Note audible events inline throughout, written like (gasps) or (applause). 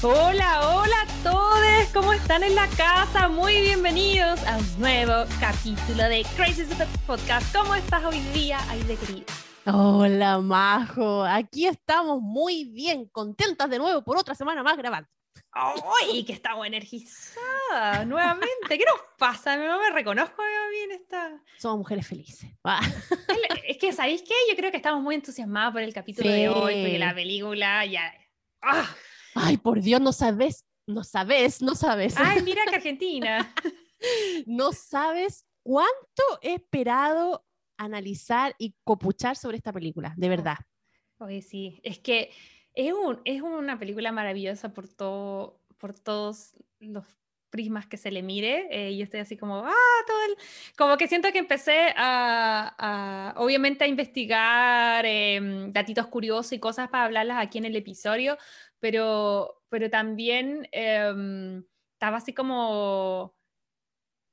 Hola, hola a todos, ¿cómo están en la casa? Muy bienvenidos a un nuevo capítulo de Crazy Stupid Podcast. ¿Cómo estás hoy día, Aide querida? Hola, Majo. Aquí estamos muy bien, contentas de nuevo por otra semana más grabando. ¡Ay, que estamos energizadas nuevamente! ¿Qué nos pasa? No me reconozco bien esta... Somos mujeres felices. Es que, ¿sabéis qué? Yo creo que estamos muy entusiasmadas por el capítulo de hoy, porque la película ya... ¡Ah! Ay, por Dios, no sabes, no sabes, no sabes. Ay, (laughs) mira que Argentina. no sabes cuánto he esperado analizar y copuchar sobre esta película, de verdad. Oye, sí, es que es, un, es una película maravillosa por, todo, por todos los prismas que se le mire. Eh, yo estoy así como, ah, todo el... Como que siento que empecé a, obviamente, a investigar eh, datitos curiosos y cosas para hablarlas aquí en el episodio, pero, pero también em, estaba así como,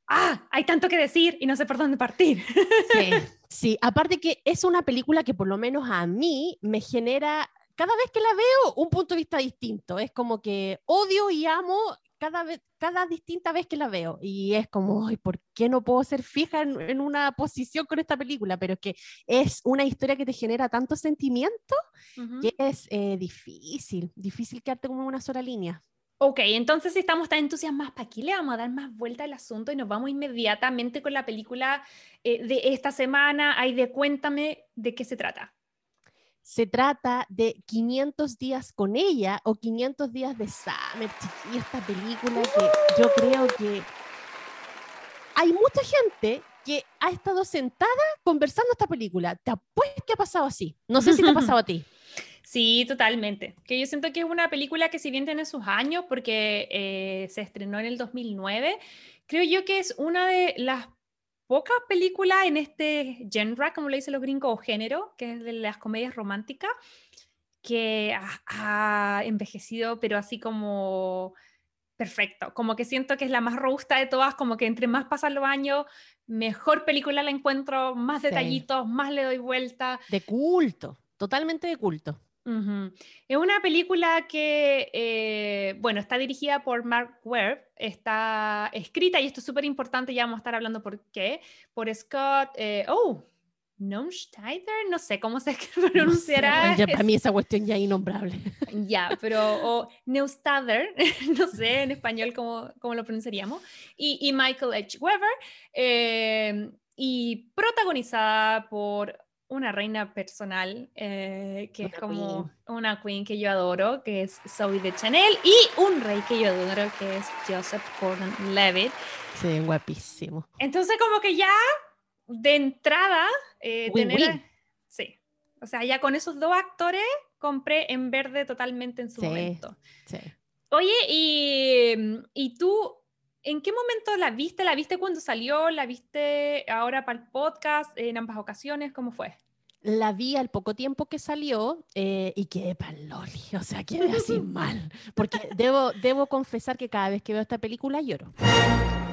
ah, hay tanto que decir y no sé por dónde partir. (laughs) Sí, sí, aparte que es una película que por lo menos a mí me genera, cada vez que la veo, un punto de vista distinto. Es como que odio y amo cada, vez, cada distinta vez que la veo. Y es como, Ay, ¿por qué no puedo ser fija en, una posición con esta película? Pero es que es una historia que te genera tanto sentimiento que es eh, difícil, difícil quedarte como en una sola línea. Ok, entonces si estamos tan entusiasmados, ¿para aquí le vamos a dar más vuelta al asunto y nos vamos inmediatamente con la película eh, de esta semana? Ay, de cuéntame de qué se trata se trata de 500 días con ella o 500 días de Summer, y esta película que yo creo que hay mucha gente que ha estado sentada conversando esta película. Te apuesto que ha pasado así. No sé si te ha pasado a ti. (laughs) Sí, totalmente. Que yo siento que es una película que si bien tiene sus años, porque eh, se estrenó en el 2009, creo yo que es una de las pocas películas en este genre, como le dicen los gringos, o género, que es de las comedias románticas, que ha, envejecido, pero así como perfecto. Como que siento que es la más robusta de todas, como que entre más pasan los años, mejor película la encuentro, más detallitos, más le doy vuelta. De culto, totalmente de culto. Es una película que, eh, bueno, está dirigida por Mark Webb, está escrita, y esto es súper importante, ya vamos a estar hablando por qué, por Scott, eh, oh, Neustadter, no sé cómo se (laughs) pronunciará. para mí esa cuestión ya innombrable. (laughs) Ya, pero o Neustader, (laughs) no sé en español cómo, cómo lo pronunciaríamos, y, Michael H. Weber, eh, y protagonizada por una reina personal, eh, que es como una queen que yo adoro, que es Zoe de Chanel, y un rey que yo adoro, que es Joseph Gordon-Levitt. Sí, guapísimo. Entonces, como que ya de entrada, eh, tener... Sí, o sea, ya con esos dos actores compré en verde totalmente en su momento. Sí. Oye, y, y tú ¿En qué momento la viste? ¿La viste cuando salió? ¿La viste ahora para el podcast en ambas ocasiones? ¿Cómo fue? La vi al poco tiempo que salió eh, y quedé pan loli, o sea, quedé así (laughs) mal. Porque debo, debo confesar que cada vez que veo esta película lloro.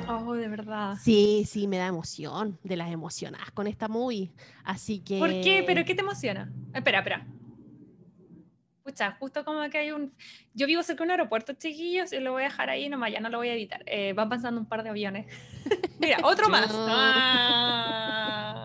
Oh, de verdad. Sí, sí, me da emoción, de las emocionadas con esta movie. Así que. ¿Por qué? ¿Pero qué te emociona? Espera, espera. Escucha, justo como que hay un... Yo vivo cerca de un aeropuerto, chiquillos, y lo voy a dejar ahí nomás, ya no lo voy a editar. Eh, van pasando un par de aviones. (laughs) Mira, otro (laughs) más. Ah.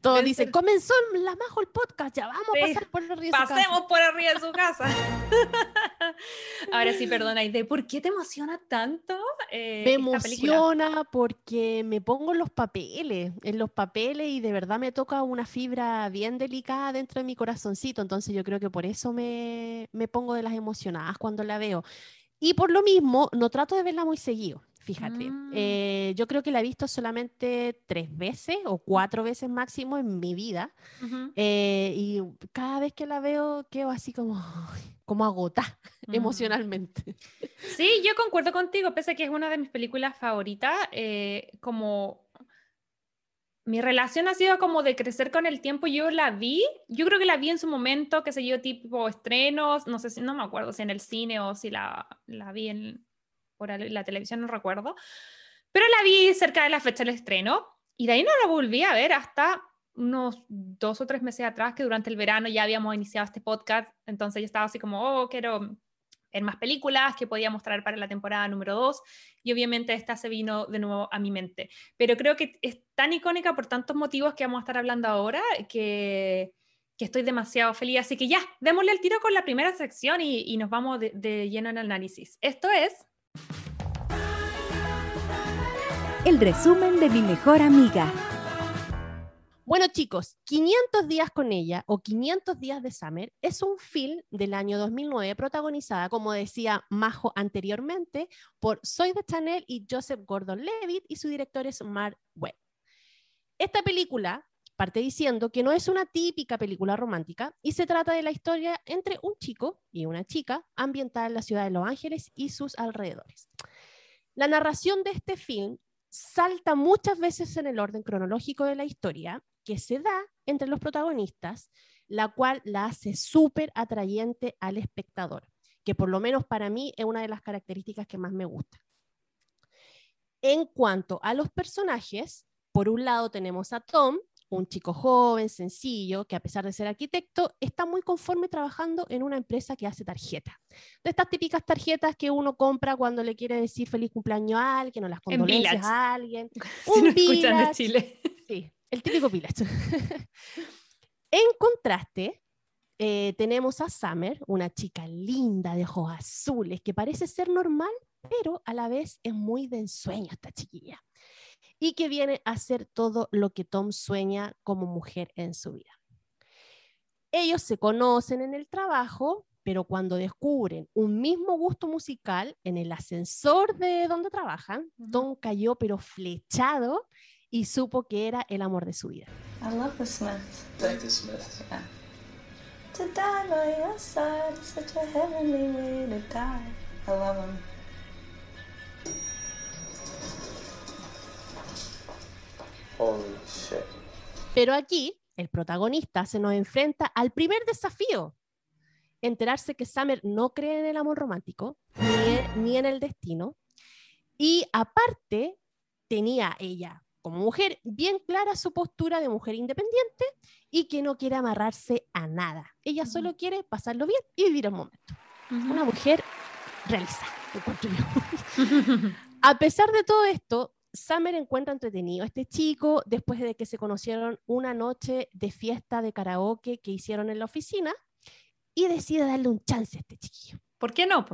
Todo dice, comenzó la Majo el podcast, ya vamos a pasar por arriba de su Pasemos por arriba de su casa. (laughs) Ahora sí, perdona, ¿y de por qué te emociona tanto? Eh, me emociona porque me pongo en los papeles, en los papeles y de verdad me toca una fibra bien delicada dentro de mi corazoncito, entonces yo creo que por eso me, me pongo de las emocionadas cuando la veo. Y por lo mismo, no trato de verla muy seguido fíjate. Mm. Eh, yo creo que la he visto solamente tres veces o cuatro veces máximo en mi vida. Eh, y cada vez que la veo quedo así como, como agotada mm. emocionalmente. Sí, yo concuerdo contigo, pese a que es una de mis películas favoritas, eh, como mi relación ha sido como de crecer con el tiempo. Yo la vi, yo creo que la vi en su momento, que se yo, tipo estrenos, no sé si, no me acuerdo si en el cine o si la, la vi en por la televisión, no recuerdo. Pero la vi cerca de la fecha del estreno y de ahí no la volví a ver hasta unos dos o tres meses atrás, que durante el verano ya habíamos iniciado este podcast, entonces yo estaba así como, oh, quiero ver más películas que podía mostrar para la temporada número dos, y obviamente esta se vino de nuevo a mi mente. Pero creo que es tan icónica por tantos motivos que vamos a estar hablando ahora que, que estoy demasiado feliz. Así que ya, démosle el tiro con la primera sección y, y nos vamos de, de lleno en el análisis. Esto es... El resumen de mi mejor amiga. Bueno, chicos, 500 días con ella o 500 días de Summer es un film del año 2009 protagonizada, como decía Majo anteriormente, por Soy de Chanel y Joseph Gordon-Levitt y su director es Mark Webb. Esta película parte diciendo que no es una típica película romántica y se trata de la historia entre un chico y una chica ambientada en la ciudad de Los Ángeles y sus alrededores. La narración de este film salta muchas veces en el orden cronológico de la historia que se da entre los protagonistas, la cual la hace súper atrayente al espectador, que por lo menos para mí es una de las características que más me gusta. En cuanto a los personajes, por un lado tenemos a Tom, un chico joven, sencillo, que a pesar de ser arquitecto, está muy conforme trabajando en una empresa que hace tarjetas. De estas típicas tarjetas que uno compra cuando le quiere decir feliz cumpleaños a alguien o las condolencias a alguien. (laughs) Si un de Chile. Sí, el típico village. (laughs) en contraste, eh, tenemos a Summer, una chica linda de ojos azules que parece ser normal, pero a la vez es muy de ensueño esta chiquilla. Y que viene a hacer todo lo que Tom sueña como mujer en su vida. Ellos se conocen en el trabajo, pero cuando descubren un mismo gusto musical en el ascensor de donde trabajan, Tom cayó pero flechado y supo que era el amor de su vida. I love the Smiths. Thank the Smiths. Yeah. To die by your side is such a heavenly way to die. I love them. Holy shit. Pero aquí, el protagonista se nos enfrenta al primer desafío. Enterarse que Summer no cree en el amor romántico, ni ni en el destino. Y aparte, tenía ella como mujer bien clara su postura de mujer independiente y que no quiere amarrarse a nada. Ella solo quiere pasarlo bien y vivir el momento. Una mujer realizada, (laughs) a pesar de todo esto, Summer encuentra entretenido a este chico después de que se conocieron una noche de fiesta de karaoke que hicieron en la oficina y decide darle un chance a este chiquillo. ¿Por qué no?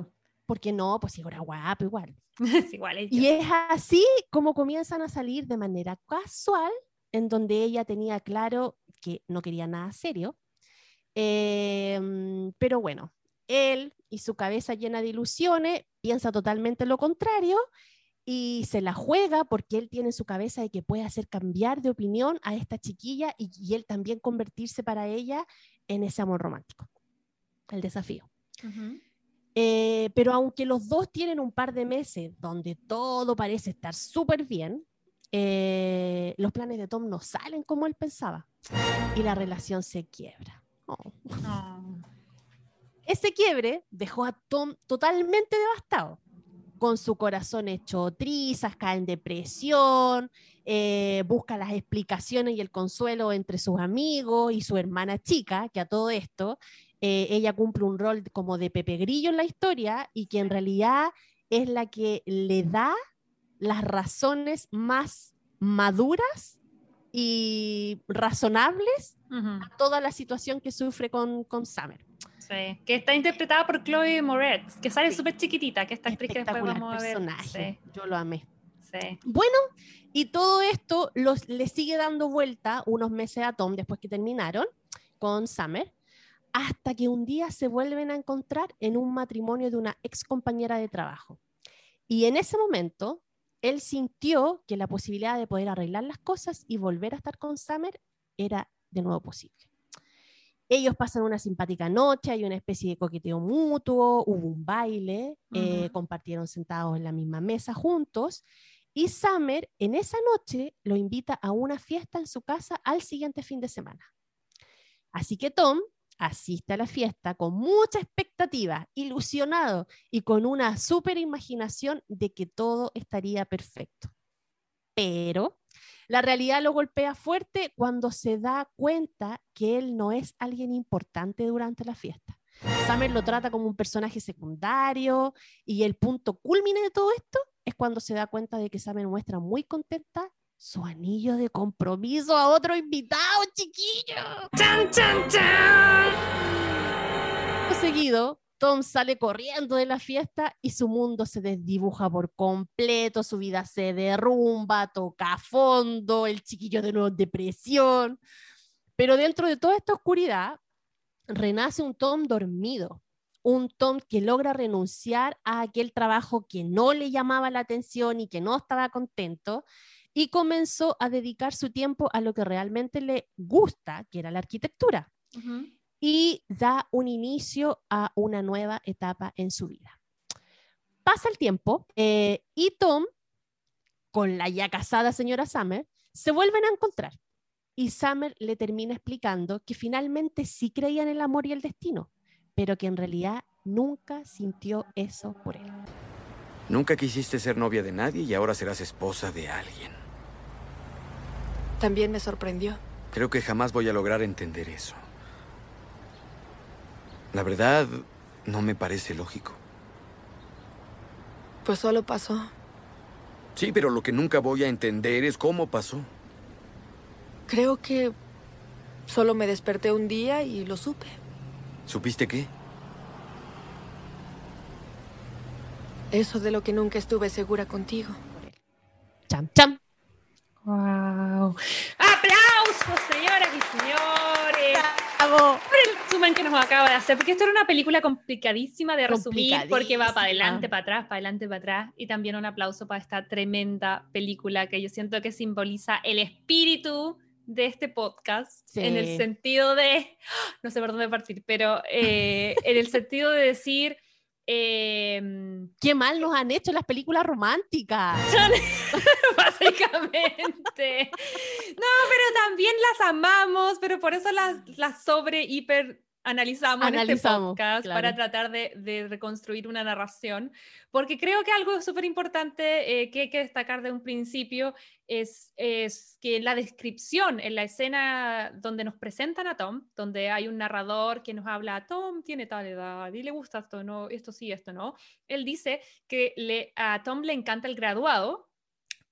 porque no, pues igual era guapo, igual. (laughs) es igual y es así como comienzan a salir de manera casual, en donde ella tenía claro que no quería nada serio. Em, pero bueno, él y su cabeza llena de ilusiones piensa totalmente lo contrario y se la juega porque él tiene en su cabeza de que puede hacer cambiar de opinión a esta chiquilla y, él también convertirse para ella en ese amor romántico. El desafío. Eh, pero aunque los dos tienen un par de meses donde todo parece estar súper bien, eh, los planes de Tom no salen como él pensaba y la relación se quiebra. Oh. Ese quiebre dejó a Tom totalmente devastado, con su corazón hecho trizas, cae en depresión, eh, busca las explicaciones y el consuelo entre sus amigos y su hermana chica, que a todo esto eh, ella cumple un rol como de Pepe Grillo en la historia y que en realidad es la que le da las razones más maduras y razonables a toda la situación que sufre con, con Summer. Sí, que está interpretada por Chloe Moretz, que sale súper chiquitita, que esta actriz que después vamos a ver. Personaje. Yo lo amé. Sí. Bueno, y todo esto los, le sigue dando vuelta unos meses a Tom después que terminaron con Summer hasta que un día se vuelven a encontrar en un matrimonio de una ex compañera de trabajo. Y en ese momento, él sintió que la posibilidad de poder arreglar las cosas y volver a estar con Summer era de nuevo posible. Ellos pasan una simpática noche, hay una especie de coqueteo mutuo, hubo un baile, eh, compartieron sentados en la misma mesa juntos Y Summer en esa noche lo invita a una fiesta en su casa al siguiente fin de semana. Así que Tom asiste a la fiesta con mucha expectativa, ilusionado y con una súper imaginación de que todo estaría perfecto. Pero la realidad lo golpea fuerte cuando se da cuenta que él no es alguien importante durante la fiesta. Summer lo trata como un personaje secundario y el punto culmine de todo esto es cuando se da cuenta de que Summer muestra muy contenta su anillo de compromiso a otro invitado, chiquillo. ¡Chan, chan, chan! Seguido, Tom sale corriendo de la fiesta y su mundo se desdibuja por completo, su vida se derrumba, toca a fondo, el chiquillo de nuevo depresión. Pero dentro de toda esta oscuridad, renace un Tom dormido, un Tom que logra renunciar a aquel trabajo que no le llamaba la atención y que no estaba contento y comenzó a dedicar su tiempo a lo que realmente le gusta, que era la arquitectura. Y da un inicio a una nueva etapa en su vida. Pasa el tiempo eh, y Tom, con la ya casada señora Summer, se vuelven a encontrar. Y Summer le termina explicando que finalmente sí creía en el amor y el destino, pero que en realidad nunca sintió eso por él. Nunca quisiste ser novia de nadie y ahora serás esposa de alguien. También me sorprendió. Creo que jamás voy a lograr entender eso. La verdad, no me parece lógico. Pues solo pasó. Sí, pero lo que nunca voy a entender es cómo pasó. Creo que solo me desperté un día y lo supe. ¿Supiste qué? Eso de lo que nunca estuve segura contigo. Cham, cham. ¡Wow! ¡Aplausos, señoras y señores! Por el resumen que nos acaba de hacer, porque esto era una película complicadísima de resumir, porque va para adelante, para atrás, para adelante, para atrás. Y también un aplauso para esta tremenda película que yo siento que simboliza el espíritu de este podcast, en el sentido de, no sé por dónde partir, pero eh, en el sentido de decir Em, Qué mal nos han hecho las películas románticas. (laughs) (laughs) Básicamente. No, pero también las amamos, pero por eso las, las sobre hiper analizamos, en este podcast para tratar de, reconstruir una narración, porque creo que algo súper importante eh, que hay que destacar de un principio es, es que en la descripción, en la escena donde nos presentan a Tom, donde hay un narrador que nos habla, Tom tiene tal edad y le gusta esto, no, esto sí, esto no, él dice que le, a Tom le encanta el graduado,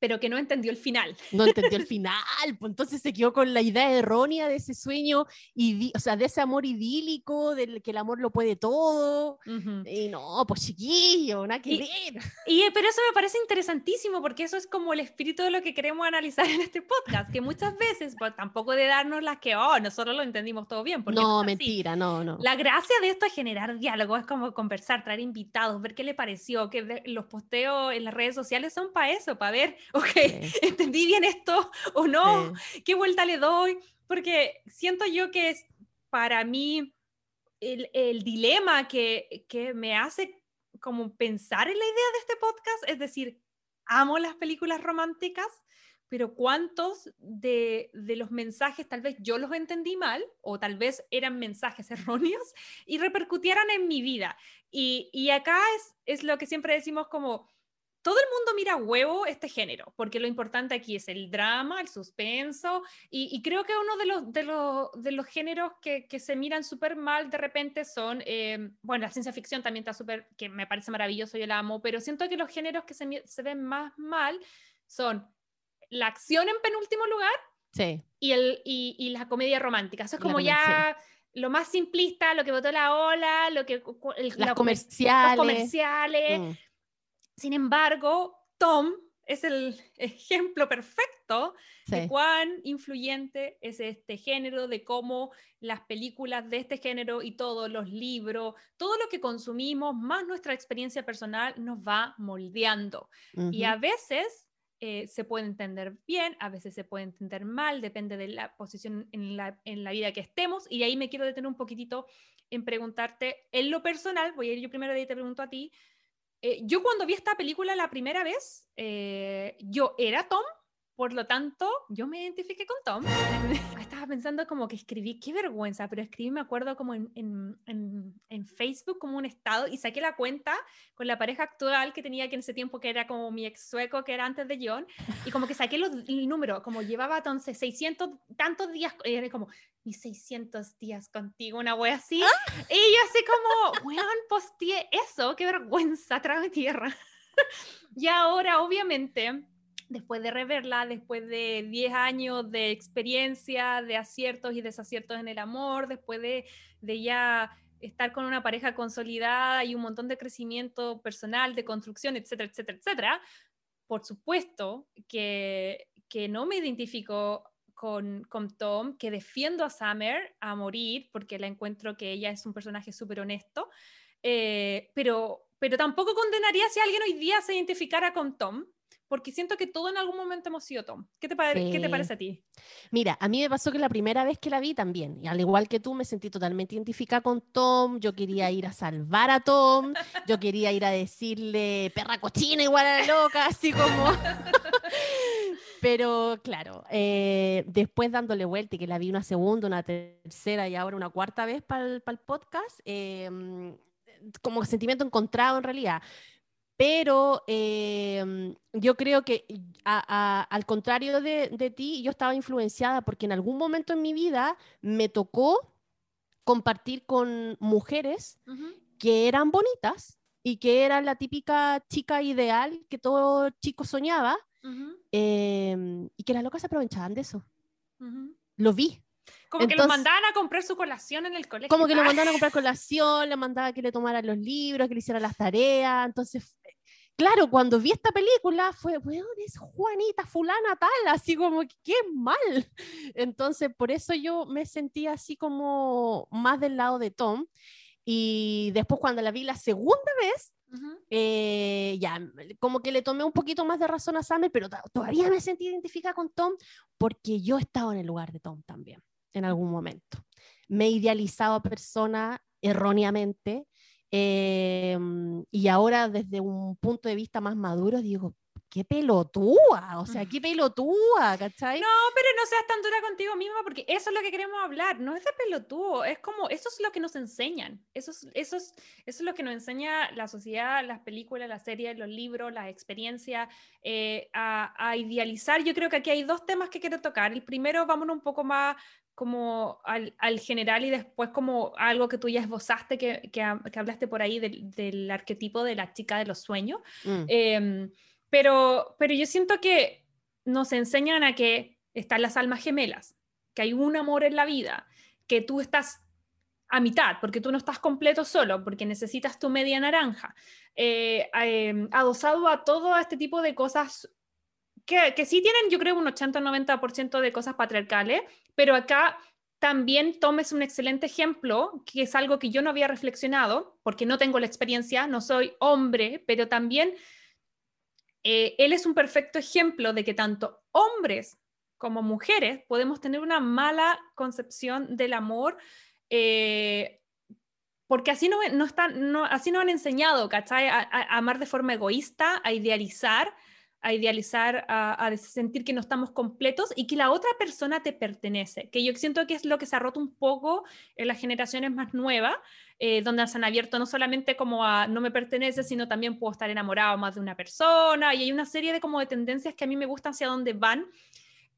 pero que no entendió el final. No entendió el (laughs) final, pues entonces se quedó con la idea errónea de ese sueño, y o sea, de ese amor idílico, del que el amor lo puede todo. Y no, pues chiquillo, nada que y, ver. (laughs) Y, pero eso me parece interesantísimo, porque eso es como el espíritu de lo que queremos analizar en este podcast, que muchas veces, pues, tampoco de darnos las que, oh, nosotros lo entendimos todo bien. no, mentira, no, no. La gracia de esto es generar diálogo, es como conversar, traer invitados, ver qué le pareció, que los posteos en las redes sociales son para eso, para ver ok, (laughs) ¿entendí bien esto o no? ¿Qué vuelta le doy? Porque siento yo que es para mí el, el dilema que, que me hace como pensar en la idea de este podcast, es decir, amo las películas románticas, pero cuántos de, de, los mensajes tal vez yo los entendí mal o tal vez eran mensajes erróneos y repercutieran en mi vida. Y, y acá es, es, lo que siempre decimos como, todo el mundo mira huevo este género, porque lo importante aquí es el drama, el suspenso, y, creo que uno de los, de los, de los géneros que, que se miran súper mal de repente son, eh, bueno, la ciencia ficción también está súper, que me parece maravilloso, yo la amo, pero siento que los géneros que se, se ven más mal son la acción en penúltimo lugar sí. y, el, y, y la comedia romántica. Eso es como ya... lo más simplista, lo que votó la ola, lo que las comerciales, los comerciales. Mm. Sin embargo, Tom es el ejemplo perfecto de cuán influyente es este género, de cómo las películas de este género y todos los libros, todo lo que consumimos, más nuestra experiencia personal, nos va moldeando. Y a veces eh, se puede entender bien, a veces se puede entender mal, depende de la posición en la, en la vida que estemos. Y ahí me quiero detener un poquitito en preguntarte, en lo personal, voy a ir yo primero y te pregunto a ti, eh, yo cuando vi esta película la primera vez, eh, yo era Tom, por lo tanto, yo me identifiqué con Tom. (laughs) Estaba pensando como que escribí, qué vergüenza, pero escribí, me acuerdo, como en, en, en, Facebook, como un estado, y saqué la cuenta con la pareja actual que tenía que en ese tiempo, que era como mi ex sueco, que era antes de John, y como que saqué los, el número, como llevaba entonces 600 tantos días, y era como, mis 600 días contigo, una wea así. ¡Ah! Y yo así como, weón, posteé eso, qué vergüenza, trae tierra. (laughs) y ahora, obviamente después de reverla, después de 10 años de experiencia, de aciertos y desaciertos en el amor, después de, ya estar con una pareja consolidada y un montón de crecimiento personal, de construcción, etcétera, etcétera, etcétera, por supuesto que, que no me identifico con, con, Tom, que defiendo a Summer a morir, porque la encuentro que ella es un personaje súper honesto, eh, pero, pero tampoco condenaría si alguien hoy día se identificara con Tom, porque siento que todo en algún momento hemos sido Tom. ¿Qué te, ¿Qué te parece a ti? Mira, a mí me pasó que la primera vez que la vi también, y al igual que tú, me sentí totalmente identificada con Tom, yo quería ir a salvar a Tom, yo quería ir a decirle perra cochina igual a la loca, así como... (laughs) Pero claro, eh, después dándole vuelta y que la vi una segunda, una tercera y ahora una cuarta vez para el, podcast, em, como sentimiento encontrado en realidad pero em, yo creo que al contrario de, ti, yo estaba influenciada porque en algún momento en mi vida me tocó compartir con mujeres que eran bonitas y que eran la típica chica ideal que todo chico soñaba em, y que las locas se aprovechaban de eso. Lo vi. Como que lo mandaban a comprar su colación en el colegio. Como que lo (laughs) mandaban a comprar colación, le mandaba que le tomara los libros, que le hiciera las tareas. Entonces, claro, cuando vi esta película fue, weón, es Juanita, fulana tal, así como, qué mal. Entonces, por eso yo me sentí así como más del lado de Tom. Y después cuando la vi la segunda vez, eh, ya, como que le tomé un poquito más de razón a Summer, pero todavía me sentí identificada con Tom porque yo estaba en el lugar de Tom también, en algún momento. Me he idealizado a persona erróneamente Em, y ahora desde un punto de vista más maduro digo, qué pelotúa, o sea, qué (laughs) pelotúa, ¿cachai? No, pero no seas tan dura contigo misma porque eso es lo que queremos hablar, no es de pelotúo, es como, eso es lo que nos enseñan, eso es, eso es, eso es lo que nos enseña la sociedad, las películas, las series, los libros, la experiencia, eh, a, a, idealizar. Yo creo que aquí hay dos temas que quiero tocar. El primero, vámonos un poco más como al, al, general y después como algo que tú ya esbozaste, que, que, hablaste por ahí del, del, arquetipo de la chica de los sueños. Mm. Em, pero, pero yo siento que nos enseñan a que están las almas gemelas, que hay un amor en la vida, que tú estás a mitad, porque tú no estás completo solo, porque necesitas tu media naranja, eh, em, adosado a todo este tipo de cosas que, que sí tienen, yo creo, un 80-90% de cosas patriarcales, pero acá también tomes un excelente ejemplo, que es algo que yo no había reflexionado, porque no tengo la experiencia, no soy hombre, pero también eh, él es un perfecto ejemplo de que tanto hombres como mujeres podemos tener una mala concepción del amor, eh, porque así no, no, están, no, así no han enseñado, ¿cachai? a amar de forma egoísta, a idealizar, a idealizar, a, sentir que no estamos completos y que la otra persona te pertenece, que yo siento que es lo que se ha roto un poco en las generaciones más nuevas, eh, donde se han abierto no solamente como a no me pertenece, sino también puedo estar enamorado más de una persona y hay una serie de como de tendencias que a mí me gustan hacia dónde van.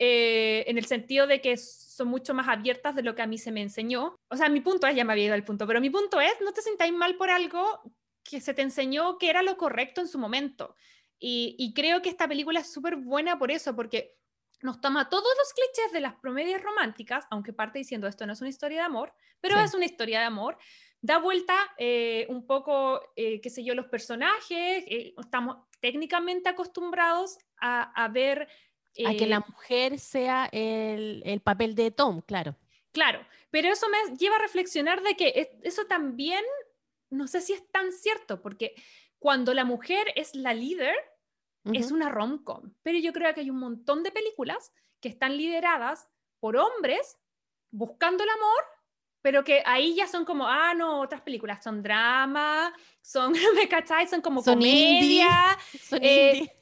Eh, en el sentido de que son mucho más abiertas de lo que a mí se me enseñó. O sea, mi punto es, ya me había ido al punto, pero mi punto es, no te sintáis mal por algo que se te enseñó que era lo correcto en su momento. Y, creo que esta película es súper buena por eso, porque nos toma todos los clichés de las promedias románticas, aunque parte diciendo esto no es una historia de amor, pero es una historia de amor. Da vuelta eh, un poco, eh, qué sé yo, los personajes. Eh, estamos técnicamente acostumbrados a, ver... a que la mujer sea el, el papel de Tom, claro. Claro, pero eso me lleva a reflexionar de que eso también, no sé si es tan cierto, porque cuando la mujer es la líder, es una rom-com. Pero yo creo que hay un montón de películas que están lideradas por hombres buscando el amor pero que ahí ya son como, ah, no, otras películas son drama, son, (laughs) ¿me cachai? Son como Son comedia. (laughs) Son eh, indie.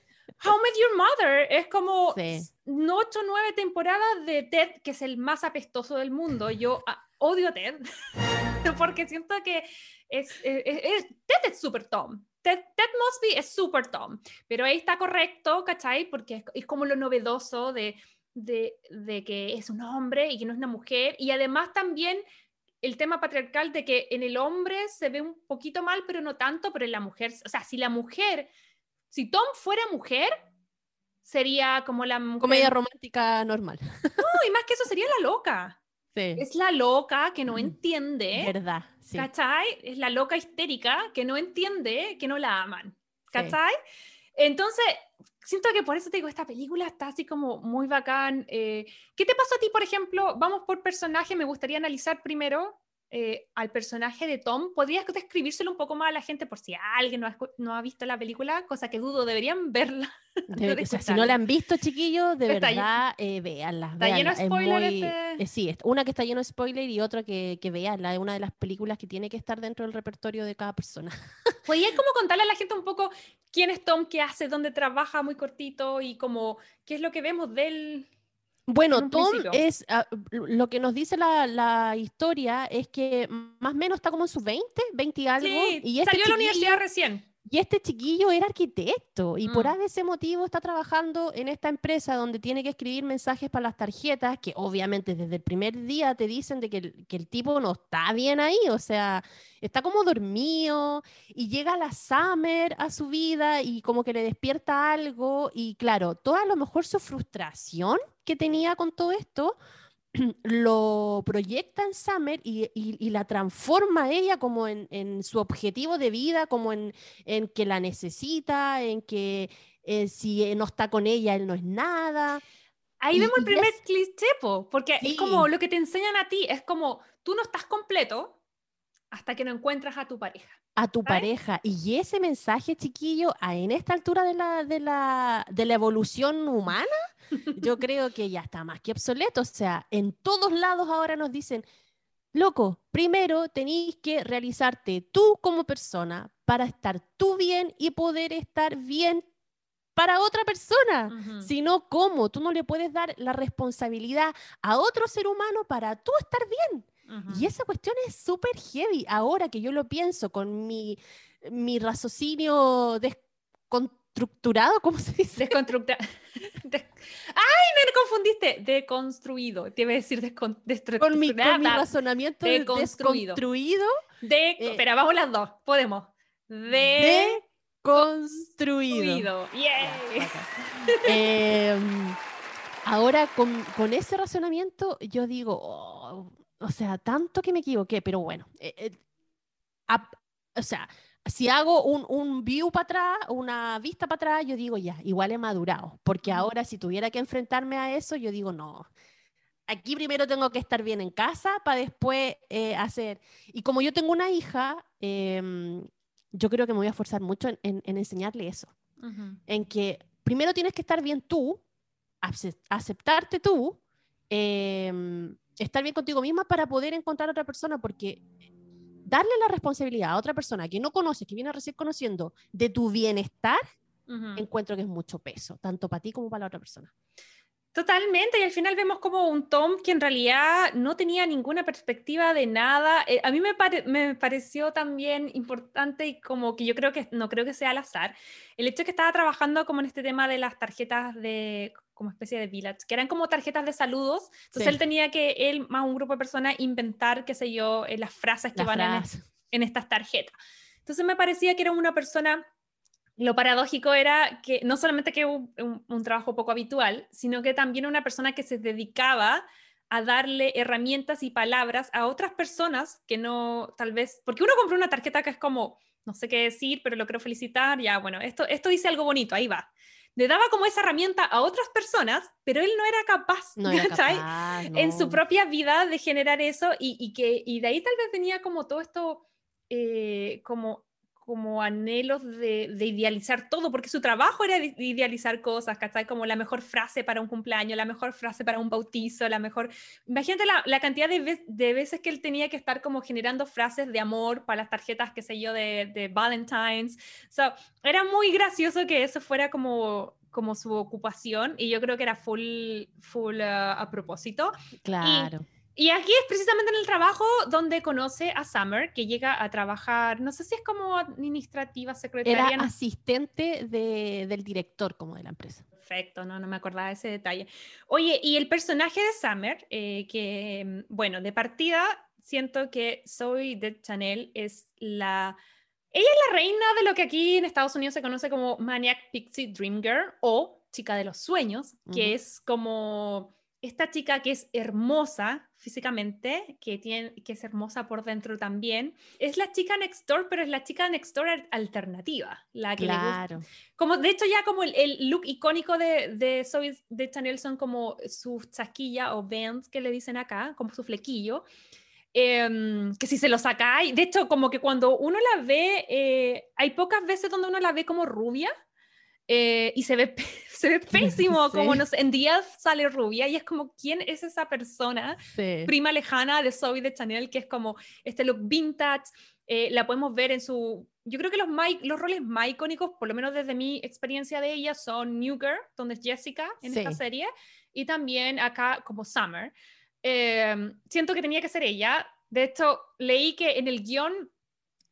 How Met Your Mother es como Sí. no ocho o nueve temporadas de Ted, que es el más apestoso del mundo. Yo ah, odio a Ted, (laughs) porque siento que es- es- es- Ted es super Tom. Ted, Ted Mosby es super Tom, pero ahí está correcto, ¿cachai? Porque es, es como lo novedoso de, de, de que es un hombre y que no es una mujer. Y además también el tema patriarcal de que en el hombre se ve un poquito mal, pero no tanto, pero en la mujer, o sea, si la mujer, si Tom fuera mujer, sería como la mujer... Comedia romántica normal. No, y más que eso sería la loca. Sí. Es la loca que no Mm, entiende, Verdad. Sí. ¿cachai? Es la loca histérica que no entiende que no la aman, Sí. ¿cachai? Entonces, siento que por eso te digo, esta película está así como muy bacán. Eh, ¿Qué te pasó a ti, por ejemplo? Vamos por personaje, me gustaría analizar primero eh, al personaje de Tom. ¿Podrías describírselo un poco más a la gente por si alguien no ha, escu- no ha visto la película? Cosa que dudo, deberían verla. De- de o sea, si no la han visto, chiquillos, de Está verdad, eh, véanla. está lleno de véanla. Spoiler muy- este- eh, sí, es- una que está lleno de spoiler y otra que, que veanla. Es una de las películas que tiene que estar dentro del repertorio de cada persona. (laughs) ¿Podrías como contarle a la gente un poco quién es Tom, qué hace, dónde trabaja muy cortito y como qué es lo que vemos de él? En Bueno, Tom es, ah, lo que nos dice la, la historia es que más o menos está como en sus 20, 20 y algo. Sí, y este salió a la universidad recién. Y este chiquillo era arquitecto y por Mm. ese motivo está trabajando en esta empresa donde tiene que escribir mensajes para las tarjetas que obviamente desde el primer día te dicen de que el, que el tipo no está bien ahí, o sea, está como dormido y llega la Summer a su vida y como que le despierta algo y claro, toda a lo mejor su frustración que tenía con todo esto (clears throat) lo proyecta en Summer y, y- y la transforma a ella como en, en su objetivo de vida, como en, en que la necesita, en que eh, si no está con ella, él no es nada. Ahí Y- vemos el primer es- cliché, po, porque es como lo que te enseñan a ti, es como tú no estás completo hasta que no encuentras a tu pareja. A tu pareja. Y ese mensaje, chiquillo, en esta altura de la, de la, de la evolución humana, yo (laughs) creo que ya está más que obsoleto. O sea, en todos lados ahora nos dicen, loco, primero tenéis que realizarte tú como persona para estar tú bien y poder estar bien para otra persona. Ujú. Si no, ¿cómo? Tú no le puedes dar la responsabilidad a otro ser humano para tú estar bien. Y esa cuestión es súper heavy. Ahora que yo lo pienso con mi, mi raciocinio desconstructurado, ¿cómo se dice? Desconstructa. (laughs) de- ¡Ay! Me confundiste. Deconstruido. Te iba a decir descon... Con mi, con mi razonamiento de- Deconstruido. desconstruido, De... eh, Espera, vamos las dos. Podemos. De... deconstruido. Yay. Bacán. Em, ahora, con, con ese razonamiento, yo digo, oh, o sea, tanto que me equivoqué, pero bueno, eh, eh, o sea, si hago un, un view para atrás, una vista para atrás, yo digo, ya, igual he madurado, porque ahora si tuviera que enfrentarme a eso, yo digo, no. Aquí primero tengo que estar bien en casa para después eh, hacer. Y como yo tengo una hija, em, yo creo que me voy a esforzar mucho en- en- en enseñarle eso en que primero tienes que estar bien tú, ace- aceptarte tú, em, estar bien contigo misma para poder encontrar a otra persona, porque darle la responsabilidad a otra persona que no conoces, que viene recién conociendo, de tu bienestar, encuentro que es mucho peso, tanto para ti como para la otra persona. Totalmente, y al final vemos como un Tom que en realidad no tenía ninguna perspectiva de nada. Eh, a mí me, pare- me pareció también importante y como que yo creo que no creo que sea al azar, el hecho de que estaba trabajando como en este tema de las tarjetas de como especie de village, que eran como tarjetas de saludos. Entonces Sí. él tenía que, él más un grupo de personas, inventar, qué sé yo, eh, las frases que La van en, frase. en estas tarjetas. Entonces me parecía que era una persona, lo paradójico era que no solamente que un, un- un trabajo poco habitual, sino que también una persona que se dedicaba a darle herramientas y palabras a otras personas que no, tal vez, porque uno compra una tarjeta que es como, no sé qué decir, pero lo quiero felicitar, ya, bueno, esto, esto dice algo bonito, ahí va. Le daba como esa herramienta a otras personas, pero él no era capaz, en su propia vida de generar eso y, y que y de ahí tal vez venía como todo esto eh, como como anhelos de, idealizar todo, porque su trabajo era idealizar cosas, ¿cachai? Como la mejor frase para un cumpleaños, la mejor frase para un bautizo, la mejor... Imagínate la, cantidad de, de, veces que él tenía que estar como generando frases de amor para las tarjetas, qué sé yo, de, de Valentine's. So, era muy gracioso que eso fuera como como su ocupación y yo creo que era full, full uh, a propósito. Claro. Aquí es precisamente en el trabajo donde conoce a Summer, que llega a trabajar, no sé si es como administrativa, secretaria. Era asistente de, del director como de la empresa. Perfecto, no, no me acordaba de ese detalle. Oye, y el personaje de Summer, eh, que, bueno, de partida siento que Zoe de Chanel es la... Ella es la reina de lo que aquí en Estados Unidos se conoce como Maniac Pixie Dream Girl o chica de los sueños, que es como esta chica que es hermosa físicamente, que, tiene, que es hermosa por dentro también, es la chica next door, pero es la chica next door alternativa, la que claro. Como, de hecho, ya como el, look icónico de, de Zoe de Chanel son como su chasquilla o bands que le dicen acá, como su flequillo. Em, que si se lo sacáis, de hecho, como que cuando uno la ve, eh, hay pocas veces donde uno la ve como rubia, eh, y se ve, (laughs) se ve (laughs) pésimo, como no sé, en Díaz sale rubia y es como, ¿quién es esa persona? Prima lejana de Zoe de Chanel, que es como este look vintage, eh, la podemos ver en su... Yo creo que los, los roles más icónicos, por lo menos desde mi experiencia de ella, son New Girl, donde es Jessica en esta serie, y también acá como Summer. Eh, siento que tenía que ser ella. De hecho, leí que en el guion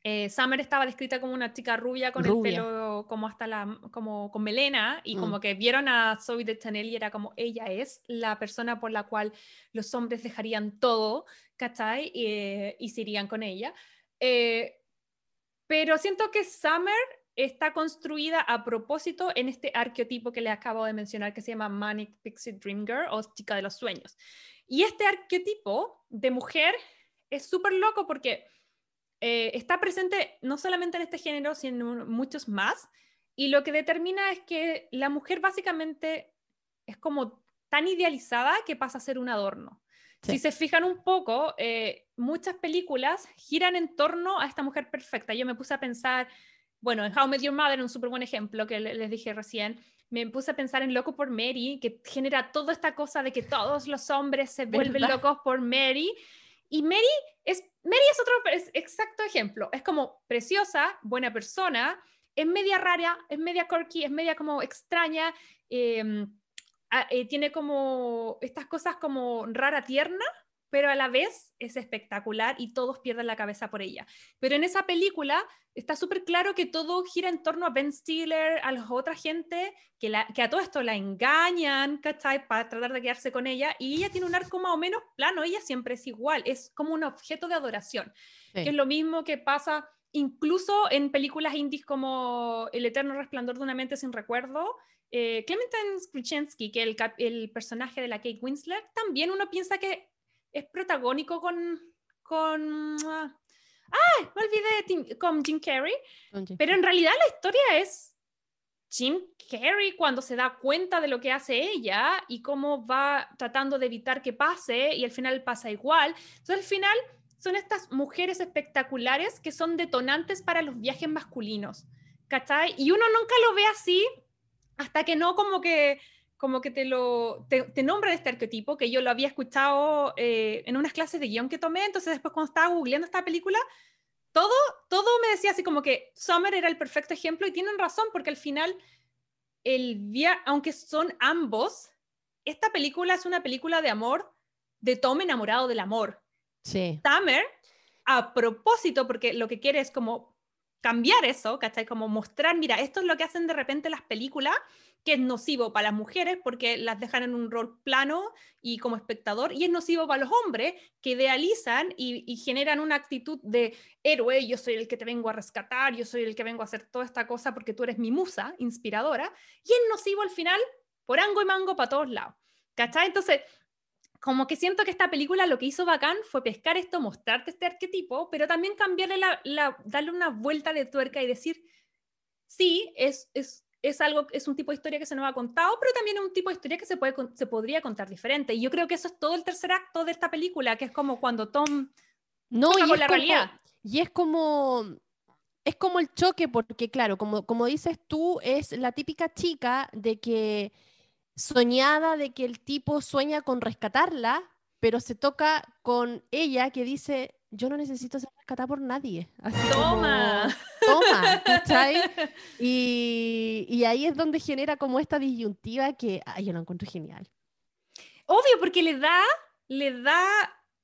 eh, Summer estaba descrita como una chica rubia con el pelo como hasta la, como con melena y como mm. que vieron a Zoe de Chanel y era como ella es la persona por la cual los hombres dejarían todo, ¿cachai? y se irían con ella. Eh, pero siento que Summer está construida a propósito en este arquetipo que le acabo de mencionar que se llama Manic Pixie Dream Girl o chica de los sueños. Y este arquetipo de mujer es súper loco porque eh, está presente no solamente en este género, sino en muchos más. Y lo que determina es que la mujer básicamente es como tan idealizada que pasa a ser un adorno. Si se fijan un poco, eh, muchas películas giran en torno a esta mujer perfecta. Yo me puse a pensar, bueno, en How Met Your Mother, un súper buen ejemplo que les dije recién, me puse a pensar en Loco por Mary, que genera toda esta cosa de que todos los hombres se vuelven locos por Mary. Y Mary es, Mary es otro exacto ejemplo. Es como preciosa, buena persona, es media rara, es media quirky, es media como extraña, em, eh, tiene como estas cosas como rara tierna, pero a la vez es espectacular y todos pierden la cabeza por ella. Pero en esa película está súper claro que todo gira en torno a Ben Stiller, a la otra gente, que, la, que a todo esto la engañan, ¿cachai? Para tratar de quedarse con ella, y ella tiene un arco más o menos plano, ella siempre es igual, es como un objeto de adoración, que es lo mismo que pasa incluso en películas indies como El eterno resplandor de una mente sin recuerdo, eh, Clementine Skrzynski, que el, el personaje de la Kate Winslet, también uno piensa que es protagónico con, con ah, ¡Ah! Me olvidé con Jim Carrey. Pero en realidad la historia es Jim Carrey cuando se da cuenta de lo que hace ella y cómo va tratando de evitar que pase y al final pasa igual. Entonces al final son estas mujeres espectaculares que son detonantes para los viajes masculinos. ¿Cachai? Y uno nunca lo ve así hasta que no como que como que te lo te, te nombran este arquetipo que yo lo había escuchado eh, en unas clases de guion que tomé, entonces después cuando estaba googleando esta película, todo, todo me decía así como que Summer era el perfecto ejemplo y tienen razón porque al final, el via aunque son ambos, esta película es una película de amor, de Tom enamorado del amor. Sí. Summer, a propósito, porque lo que quiere es como cambiar eso, ¿cachai? Como mostrar, mira, esto es lo que hacen de repente las películas, que es nocivo para las mujeres porque las dejan en un rol plano y como espectador, y es nocivo para los hombres que idealizan y, generan una actitud de héroe, yo soy el que te vengo a rescatar, yo soy el que vengo a hacer toda esta cosa porque tú eres mi musa inspiradora, y es nocivo al final por ango y mango para todos lados. ¿Cachai? Entonces, como que siento que esta película lo que hizo bacán fue pescar esto, mostrarte este arquetipo, pero también cambiarle la, darle una vuelta de tuerca y decir, sí, es, es, es algo, es un tipo de historia que se nos ha contado, pero también es un tipo de historia que se, puede, se podría contar diferente. Y yo creo que eso es todo el tercer acto de esta película, que es como cuando Tom no, y la realidad. Y es como es como el choque, porque claro, como, como dices tú, es la típica chica de que soñada de que el tipo sueña con rescatarla, pero se toca con ella que dice, yo no necesito ser rescatada por nadie. toma. toma, ¿cachai? Y, y, ahí es donde genera como esta disyuntiva que ay, yo lo encuentro genial. Obvio, porque le da, le da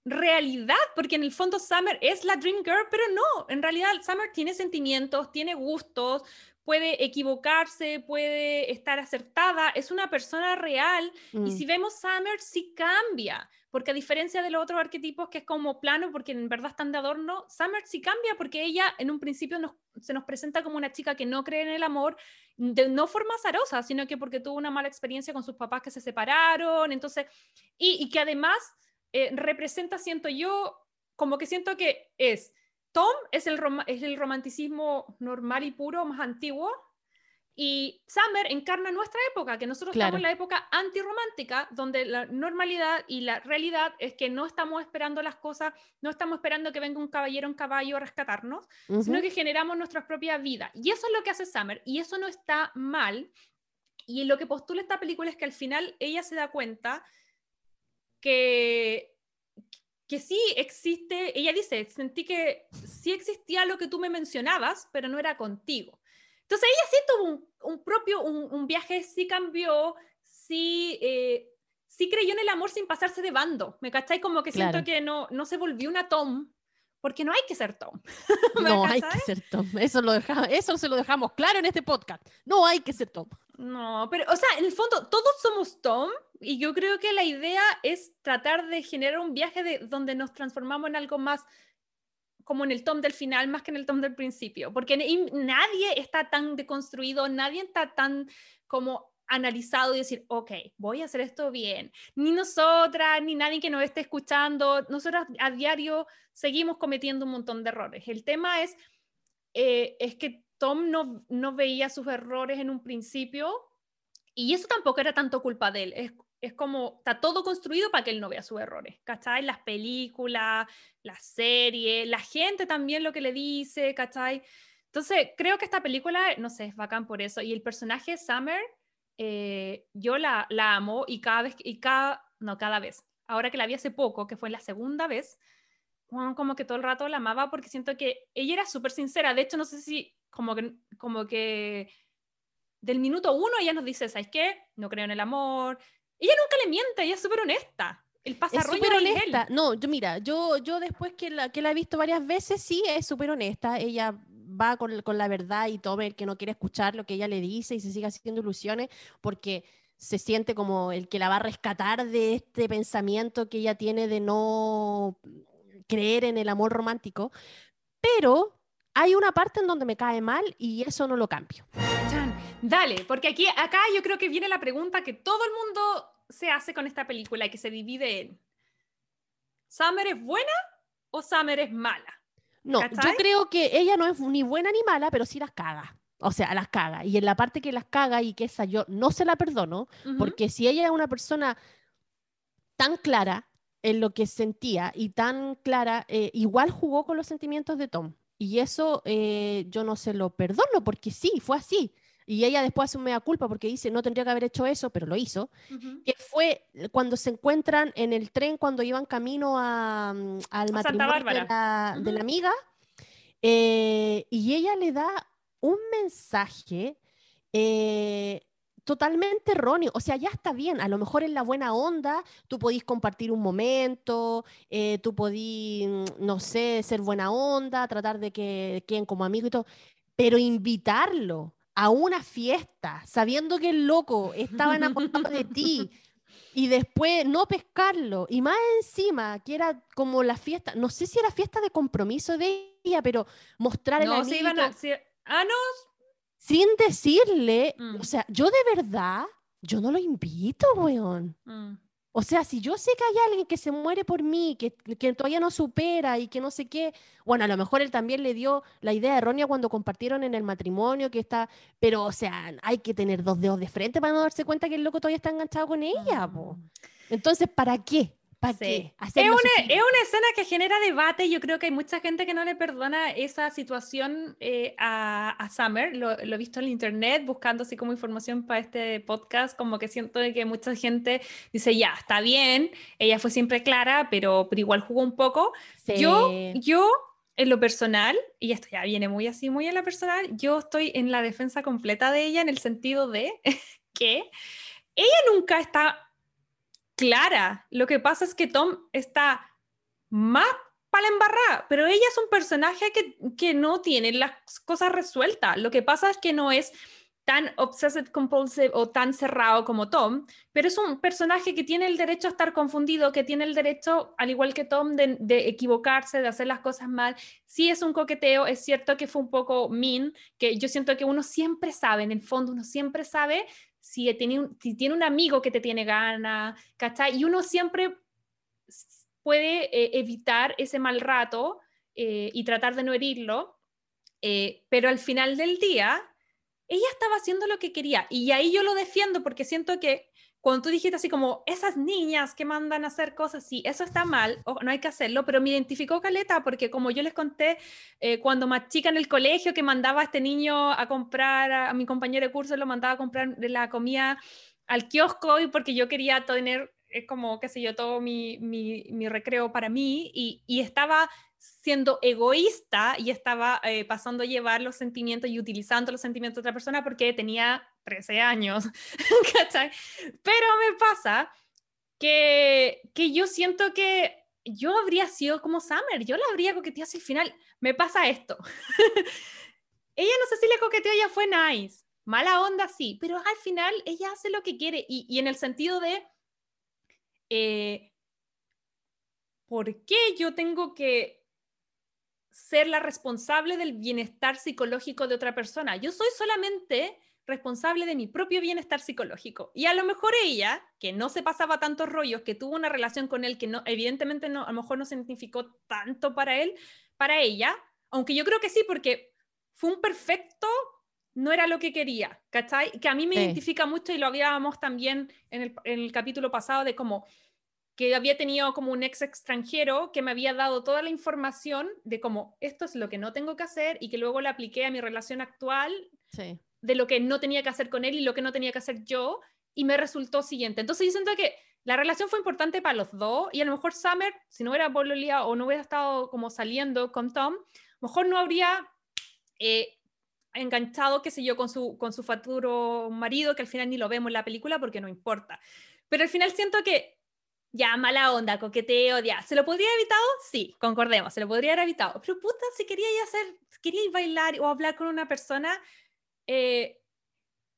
realidad, porque en el fondo Summer es la Dream Girl, pero no, en realidad Summer tiene sentimientos, tiene gustos, puede equivocarse, puede estar acertada, es una persona real y mm. si vemos Summer sí cambia, porque a diferencia de los otros arquetipos que es como plano, porque en verdad están de adorno, Summer sí cambia porque ella en un principio se nos presenta como una chica que no cree en el amor, de no forma azarosa, sino que porque tuvo una mala experiencia con sus papás que se separaron, entonces, y, y que además eh, representa, siento yo, como que siento que es, Tom es el, es el romanticismo normal y puro más antiguo, y Summer encarna nuestra época, que nosotros estamos en la época antirromántica, donde la normalidad y la realidad es que no estamos esperando las cosas, no estamos esperando que venga un caballero, un caballo a rescatarnos, sino que generamos nuestra propia vida. Y eso es lo que hace Summer, y eso no está mal. Y lo que postula esta película es que al final ella se da cuenta que, que sí existe, ella dice, sentí que sí existía lo que tú me mencionabas, pero no era contigo. Entonces ella sí tuvo un, propio, un, viaje, sí cambió, sí, eh, sí creyó en el amor sin pasarse de bando, ¿me cacháis? Como que siento que no, no se volvió una Tom, porque no hay que ser Tom. (laughs) no hay que ser Tom. Eso, lo eso se lo dejamos claro en este podcast. No hay que ser Tom. No, pero, o sea, en el fondo, todos somos Tom y yo creo que la idea es tratar de generar un viaje de donde nos transformamos en algo más como en el Tom del final más que en el Tom del principio, porque nadie está tan deconstruido, nadie está tan como analizado y decir, ok, voy a hacer esto bien. Ni nosotras, ni nadie que nos esté escuchando, nosotras a diario seguimos cometiendo un montón de errores. El tema es, eh, es que Tom no, no veía sus errores en un principio y eso tampoco era tanto culpa de él. Es, es como, está todo construido para que él no vea sus errores, ¿cachai? Las películas, las series, la gente también lo que le dice, ¿cachai? Entonces, creo que esta película, no sé, es bacán por eso. Y el personaje Summer, eh, yo la, la amo y cada vez, y cada, no, cada vez, ahora que la vi hace poco, que fue la segunda vez, como que todo el rato la amaba porque siento que ella era súper sincera. De hecho, no sé si como que, como que del minuto uno ella nos dice, ¿sabes qué? No creo en el amor. Ella nunca le miente, ella es súper honesta. El es súper honesta. No, yo mira, yo, yo después que la, que la he visto varias veces, sí, es súper honesta. Ella va con, la verdad y tome el que no quiere escuchar lo que ella le dice y se sigue haciendo ilusiones porque se siente como el que la va a rescatar de este pensamiento que ella tiene de no creer en el amor romántico. Pero hay una parte en donde me cae mal y eso no lo cambio. Dale, porque aquí, acá yo creo que viene la pregunta que todo el mundo se hace con esta película y que se divide en ¿Summer es buena o Summer es mala? No, yo creo que ella no es ni buena ni mala, pero sí las caga. O sea, las caga. Y en la parte que las caga y que esa yo no se la perdono, porque si ella es una persona tan clara en lo que sentía y tan clara, eh, igual jugó con los sentimientos de Tom. Y eso eh, yo no se lo perdono porque sí, fue así. Y ella después hace un mea culpa porque dice, no tendría que haber hecho eso, pero lo hizo. Que fue cuando se encuentran en el tren, cuando iban camino a, mm, al matrimonio de la, de la, amiga. Eh, y ella le da un mensaje eh, totalmente erróneo. O sea, ya está bien, a lo mejor en la buena onda tú podís compartir un momento, eh, tú podís, no sé, ser buena onda, tratar de que queden como amigos y todo, pero invitarlo a una fiesta, sabiendo que el loco estaba enamorado de ti, y después no pescarlo, y más encima, que era como la fiesta, no sé si era fiesta de compromiso de ella, pero mostrar el no, iban a, ah, no, sin decirle, o mm. sea, yo de verdad, yo no lo invito, weón. Mm. O sea, si yo sé que hay alguien que se muere por mí, que, que, todavía no supera y que no sé qué, bueno, a lo mejor él también le dio la idea errónea cuando compartieron en el matrimonio, que está, pero o sea, hay que tener dos dedos de frente para no darse cuenta que el loco todavía está enganchado con ella, po. Mm. Entonces, ¿para qué? ¿Para qué? Es una, es una, escena que genera debate. Yo creo que hay mucha gente que no le perdona esa situación eh, a, a, Summer. Lo, lo, he visto en internet buscando así como información para este podcast. Como que siento que mucha gente dice, ya, está bien. Ella fue siempre clara, pero, pero igual jugó un poco. Yo, yo, en lo personal, y esto ya viene muy así, muy en la personal, yo estoy en la defensa completa de ella en el sentido de (laughs) que ella nunca está clara. Lo que pasa es que Tom está más para la embarrada, pero ella es un personaje que, que no tiene las cosas resueltas. Lo que pasa es que no es tan obsessive compulsive o tan cerrado como Tom, pero es un personaje que tiene el derecho a estar confundido, que tiene el derecho, al igual que Tom, de, de, equivocarse, de hacer las cosas mal. Sí es un coqueteo, es cierto que fue un poco mean, que yo siento que uno siempre sabe, en el fondo uno siempre sabe si tiene un, si tiene un amigo que te tiene gana, ¿cachai? Y uno siempre puede eh, evitar ese mal rato eh, y tratar de no herirlo, eh, pero al final del día, ella estaba haciendo lo que quería. Y ahí yo lo defiendo porque siento que cuando tú dijiste así como, esas niñas que mandan a hacer cosas, sí, eso está mal, no hay que hacerlo, pero me identificó Caleta porque como yo les conté, eh, cuando más chica en el colegio que mandaba a este niño a comprar, a, mi compañero de curso lo mandaba a comprar la comida al kiosco y porque yo quería tener es como, qué sé yo, todo mi, mi, mi recreo para mí y, y, estaba siendo egoísta y estaba eh, pasando a llevar los sentimientos y utilizando los sentimientos de otra persona porque tenía 13 años, (laughs) ¿cachai? Pero me pasa que, que yo siento que yo habría sido como Summer, yo la habría coqueteado hacia el final. Me pasa esto. (laughs) ella no sé si le coqueteó, ella fue nice. Mala onda, sí, pero al final ella hace lo que quiere y, y en el sentido de eh, ¿por qué yo tengo que ser la responsable del bienestar psicológico de otra persona? Yo soy solamente responsable de mi propio bienestar psicológico. Y a lo mejor ella, que no se pasaba tantos rollos, que tuvo una relación con él que no, evidentemente no, a lo mejor no significó tanto para él, para ella, aunque yo creo que sí, porque fue un perfecto no era lo que quería, ¿cachai? Que a mí me identifica mucho y lo habíamos también en el, en el, capítulo pasado de cómo que había tenido como un ex extranjero que me había dado toda la información de cómo esto es lo que no tengo que hacer y que luego la apliqué a mi relación actual sí. De lo que no tenía que hacer con él y lo que no tenía que hacer yo y me resultó siguiente. Entonces yo siento que la relación fue importante para los dos y a lo mejor Summer, si no hubiera Bololía o no hubiera estado como saliendo con Tom, a mejor no habría eh, enganchado, qué sé yo, con su, con su futuro marido, que al final ni lo vemos en la película porque no importa. Pero al final siento que ya, mala onda, coqueteo, ya. ¿Se lo podría haber evitado? Sí, concordemos, se lo podría haber evitado. Pero puta, si quería ir hacer, quería ir bailar o hablar con una persona, eh,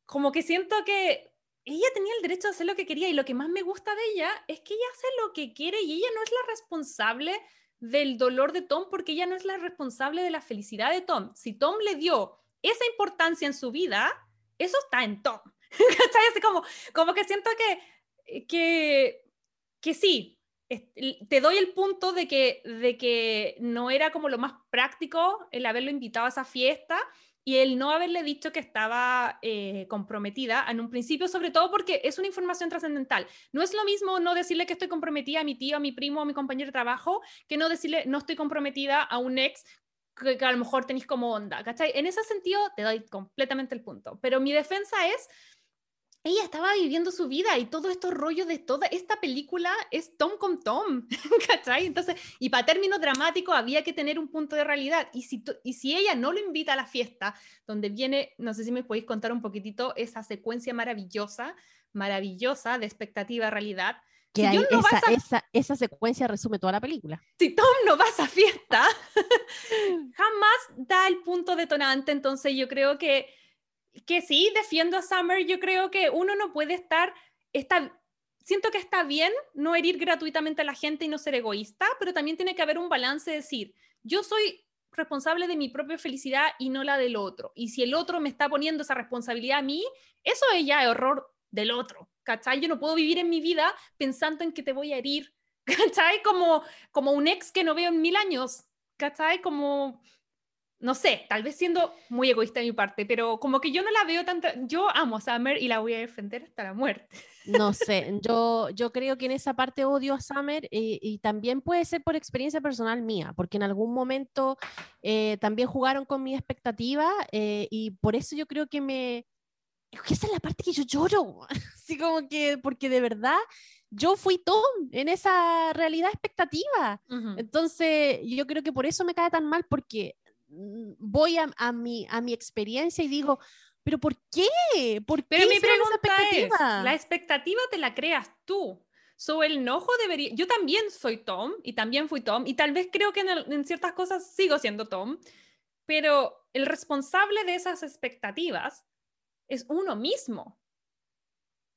como que siento que ella tenía el derecho de hacer lo que quería y lo que más me gusta de ella es que ella hace lo que quiere y ella no es la responsable del dolor de Tom porque ella no es la responsable de la felicidad de Tom. Si Tom le dio esa importancia en su vida, eso está en Tom. (laughs) Así como, como que siento que, que, que sí, te doy el punto de que, de que no era como lo más práctico el haberlo invitado a esa fiesta y el no haberle dicho que estaba eh, comprometida en un principio, sobre todo porque es una información trascendental. No es lo mismo no decirle que estoy comprometida a mi tío, a mi primo, a mi compañero de trabajo, que no decirle no estoy comprometida a un ex que, a lo mejor tenéis como onda. En ese sentido te doy completamente el punto, pero mi defensa es, ella estaba viviendo su vida y todo estos rollos de toda esta película es Tom con Tom, (laughs) ¿cachai? Entonces, y para términos dramáticos había que tener un punto de realidad. Y si, y si ella no lo invita a la fiesta, donde viene, no sé si me podéis contar un poquitito esa secuencia maravillosa, maravillosa de expectativa realidad, que si no esa, a... esa, esa, secuencia resume toda la película. Si Tom no va a esa fiesta, (laughs) jamás da el punto detonante. Entonces yo creo que, que sí, defiendo a Summer. Yo creo que uno no puede estar, está, siento que está bien no herir gratuitamente a la gente y no ser egoísta, pero también tiene que haber un balance, de decir, yo soy responsable de mi propia felicidad y no la del otro. Y si el otro me está poniendo esa responsabilidad a mí, eso es ya error del otro. ¿cachai? Yo no puedo vivir en mi vida pensando en que te voy a herir, (laughs) ¿cachai? Como, como un ex que no veo en mil años, ¿cachai? Como, no sé, tal vez siendo muy egoísta de mi parte, pero como que yo no la veo tanto, yo amo a Summer y la voy a defender hasta la muerte. No sé, (laughs) yo, yo creo que en esa parte odio a Summer y, también puede ser por experiencia personal mía, porque en algún momento eh, también jugaron con mi expectativa eh, y por eso yo creo que me... Esa es la parte que yo lloro, (laughs) así como que, porque de verdad yo fui Tom en esa realidad expectativa. Entonces, yo creo que por eso me cae tan mal, porque voy a, a, mi, a mi experiencia y digo, ¿pero por qué? ¿Por Pero mi pregunta es, ¿la expectativa te la creas tú? So, el enojo debería... Yo también soy Tom y también fui Tom y tal vez creo que en, ciertas cosas sigo siendo Tom, pero el responsable de esas expectativas es uno mismo.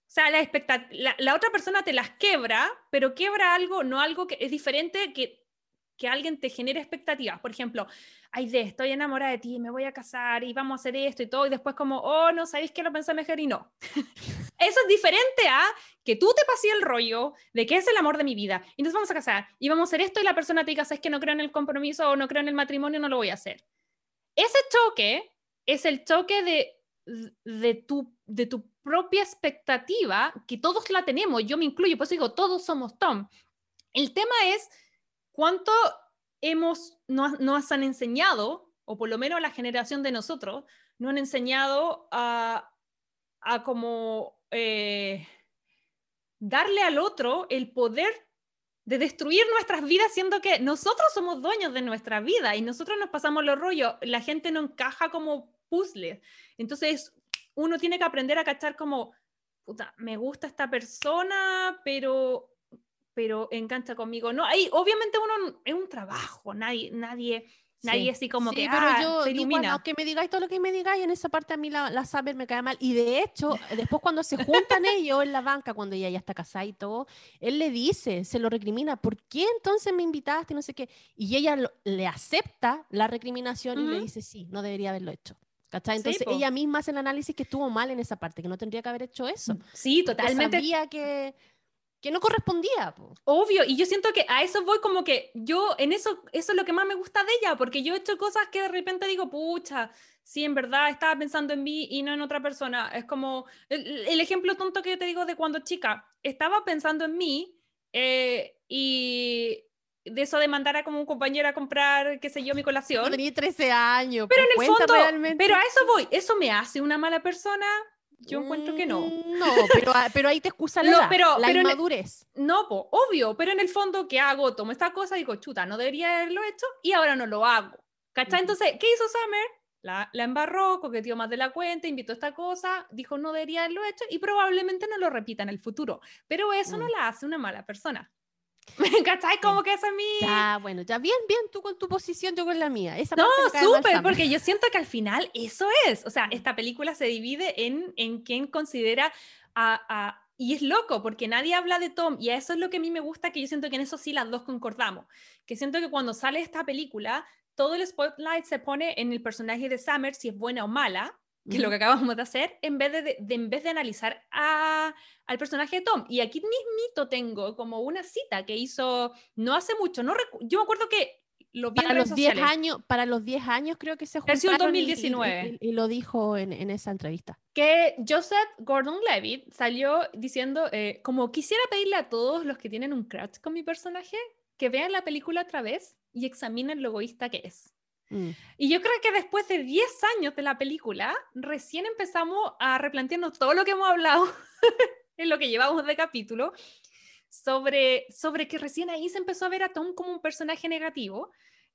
O sea, la, la, la, otra persona te las quebra, pero quebra algo, no algo que es diferente que, que alguien te genere expectativas. Por ejemplo, ay, de, estoy enamorada de ti, me voy a casar y vamos a hacer esto y todo, y después como, oh, no, ¿sabéis que lo pensé mejor y no? (laughs) Eso es diferente a que tú te pases el rollo de que es el amor de mi vida y nos vamos a casar y vamos a hacer esto y la persona te diga, es que no creo en el compromiso o no creo en el matrimonio, no lo voy a hacer. Ese choque es el choque de, de, tu, de tu propia expectativa, que todos la tenemos, yo me incluyo, pues digo, todos somos Tom. El tema es cuánto hemos, no, nos han enseñado, o por lo menos la generación de nosotros, no han enseñado a, a como eh, darle al otro el poder de destruir nuestras vidas, siendo que nosotros somos dueños de nuestra vida y nosotros nos pasamos los rollos. La gente no encaja como puzzle. Entonces, uno tiene que aprender a cachar como, puta, me gusta esta persona, pero pero engancha conmigo. No, ahí obviamente uno es un trabajo, nadie, nadie, nadie así como que pero ah, yo, se ilumina. que me digáis todo lo que me digáis, en esa parte a mí la, la Saber me cae mal. Y de hecho, (laughs) después cuando se juntan ellos en la banca, cuando ella ya está casada y todo, él le dice, se lo recrimina, ¿por qué entonces me invitaste? No sé qué. Y ella le acepta la recriminación y le dice, sí, no debería haberlo hecho. ¿Cachai? Entonces ella misma hace el análisis que estuvo mal en esa parte, que no tendría que haber hecho eso. Sí, totalmente. Sabía que, que no correspondía. Obvio, y yo siento que a eso voy como que yo, en eso, eso es lo que más me gusta de ella, porque yo he hecho cosas que de repente digo, pucha, sí, en verdad estaba pensando en mí y no en otra persona. Es como el, ejemplo tonto que yo te digo de cuando chica, estaba pensando en mí eh, y de eso de mandar a como un compañero a comprar, qué sé yo, mi colación. tenía 13 años. Pero en el fondo, pero a eso voy, ¿eso me hace una mala persona? Yo encuentro que no. Mm, no, pero, pero ahí te excusa (laughs) la, pero, la inmadurez. no, obvio, pero en el fondo, ¿qué hago? Tomo esta cosa y digo, chuta, no debería haberlo hecho y ahora no lo hago. ¿Cachai? Entonces, ¿qué hizo Summer? La, la embarró, coqueteó más de la cuenta, invitó esta cosa, dijo no debería haberlo hecho y probablemente no lo repita en el futuro. Pero eso no mm. la hace una mala persona. (laughs) ¿Cachai? Como que esa es mi... Ya, bueno, ya bien, bien, tú con tu posición, yo con la mía. Esa no, súper, porque yo siento que al final eso es. O sea, esta película se divide en, en quién considera a, a, y es loco, porque nadie habla de Tom, y a eso es lo que a mí me gusta, que yo siento que en eso sí las dos concordamos. Que siento que cuando sale esta película, todo el spotlight se pone en el personaje de Summer, si es buena o mala, que es lo que acabamos de hacer, en vez de, en vez de analizar a, al personaje de Tom. Y aquí mismito tengo como una cita que hizo no hace mucho, no yo me acuerdo que lo vi para los 10 años Para los 10 años creo que se juntaron 2019. Y, lo dijo en, en, esa entrevista. Que Joseph Gordon-Levitt salió diciendo, eh, como quisiera pedirle a todos los que tienen un crush con mi personaje, que vean la película otra vez y examinen lo egoísta que es. Mm. Y yo creo que después de 10 años de la película, recién empezamos a replantearnos todo lo que hemos hablado (laughs) en lo que llevamos de capítulo, sobre, sobre que recién ahí se empezó a ver a Tom como un personaje negativo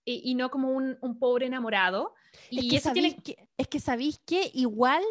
y, no como un, un, pobre enamorado. Y es que, tiene... que, es que sabéis que igual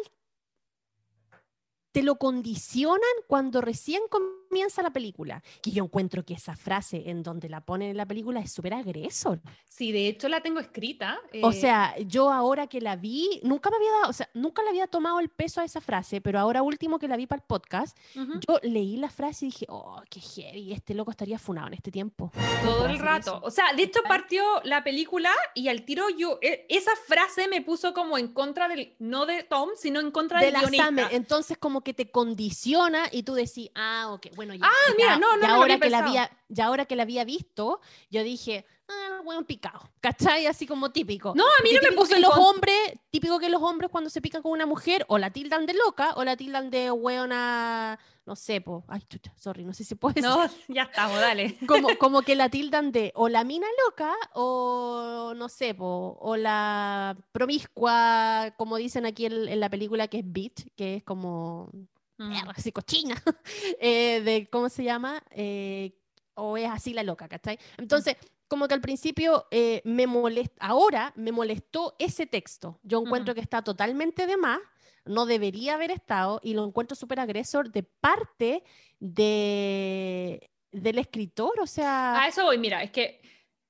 te lo condicionan cuando recién comienza la película. Y yo encuentro que esa frase en donde la ponen en la película es súper agresor. Sí, de hecho la tengo escrita. O eh, sea, yo ahora que la vi, nunca me había dado, o sea, nunca le había tomado el peso a esa frase, pero ahora último que la vi para el podcast, yo leí la frase y dije, oh, qué heavy, este loco estaría funado en este tiempo. Todo el rato. O sea, de hecho partió la película y al tiro yo, e, esa frase me puso como en contra del, no de Tom, sino en contra de del la guionista. Entonces como que te condiciona y tú decís, ah, ok, bueno, ya. Ah, mira, no, no, ahora que la había, ya ahora que la había visto, yo dije, ah, weón picado, ¿cachai? Así como típico. No, a mí no me puso los hombres, típico que los hombres cuando se pican con una mujer o la tildan de loca o la tildan de weona, no sé, po, ay, chucha, sorry, no sé si puede No, (laughs) ya estamos, dale. (laughs) Como, como que la tildan de o la mina loca o no sé, po, o la promiscua, como dicen aquí en, la película que es bitch, que es como mm. así cochina, (laughs) eh, de, ¿cómo se llama? Eh, o es así la loca, ¿cachai? Entonces, como que al principio eh, me molesta, ahora me molestó ese texto. Yo encuentro que está totalmente de más, no debería haber estado y lo encuentro súper agresor de parte de, del escritor, o sea... A eso voy, mira, es que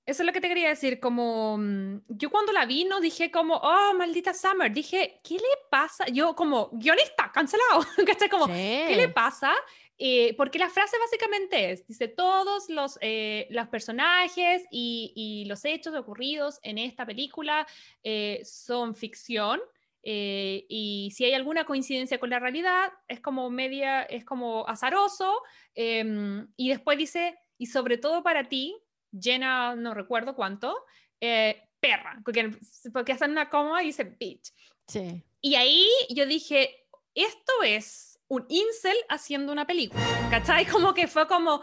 eso es lo que te quería decir, como mm, yo cuando la vi no dije como, oh, maldita Summer, dije, ¿qué le pasa? Yo como guionista, cancelado, (laughs) ¿cachai? Como, ¿qué le pasa? Eh, porque la frase básicamente es, dice, todos los, eh, los personajes y, los hechos ocurridos en esta película eh, son ficción. y si hay alguna coincidencia con la realidad, es como media, es como azaroso. Em, y después dice, y sobre todo para ti, llena, no recuerdo cuánto, perra, porque, porque hacen una coma y dice bitch. Sí. Y ahí yo dije, esto es un incel haciendo una película, ¿cachai? (laughs) Como que fue como...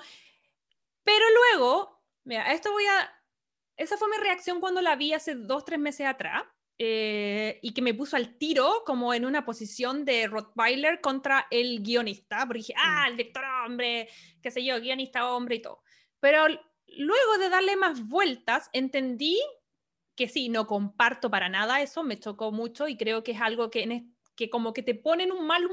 Pero luego, mira, esto voy a... Esa fue mi reacción cuando la vi hace dos, tres meses atrás. Eh, y que me puso al tiro como en una posición de Rottweiler contra el guionista, porque dije, ah, el director hombre, qué sé yo, guionista hombre y todo. Pero luego de darle más vueltas, entendí que sí, no comparto para nada eso, me chocó mucho y creo que es algo que, que como que te ponen un mal,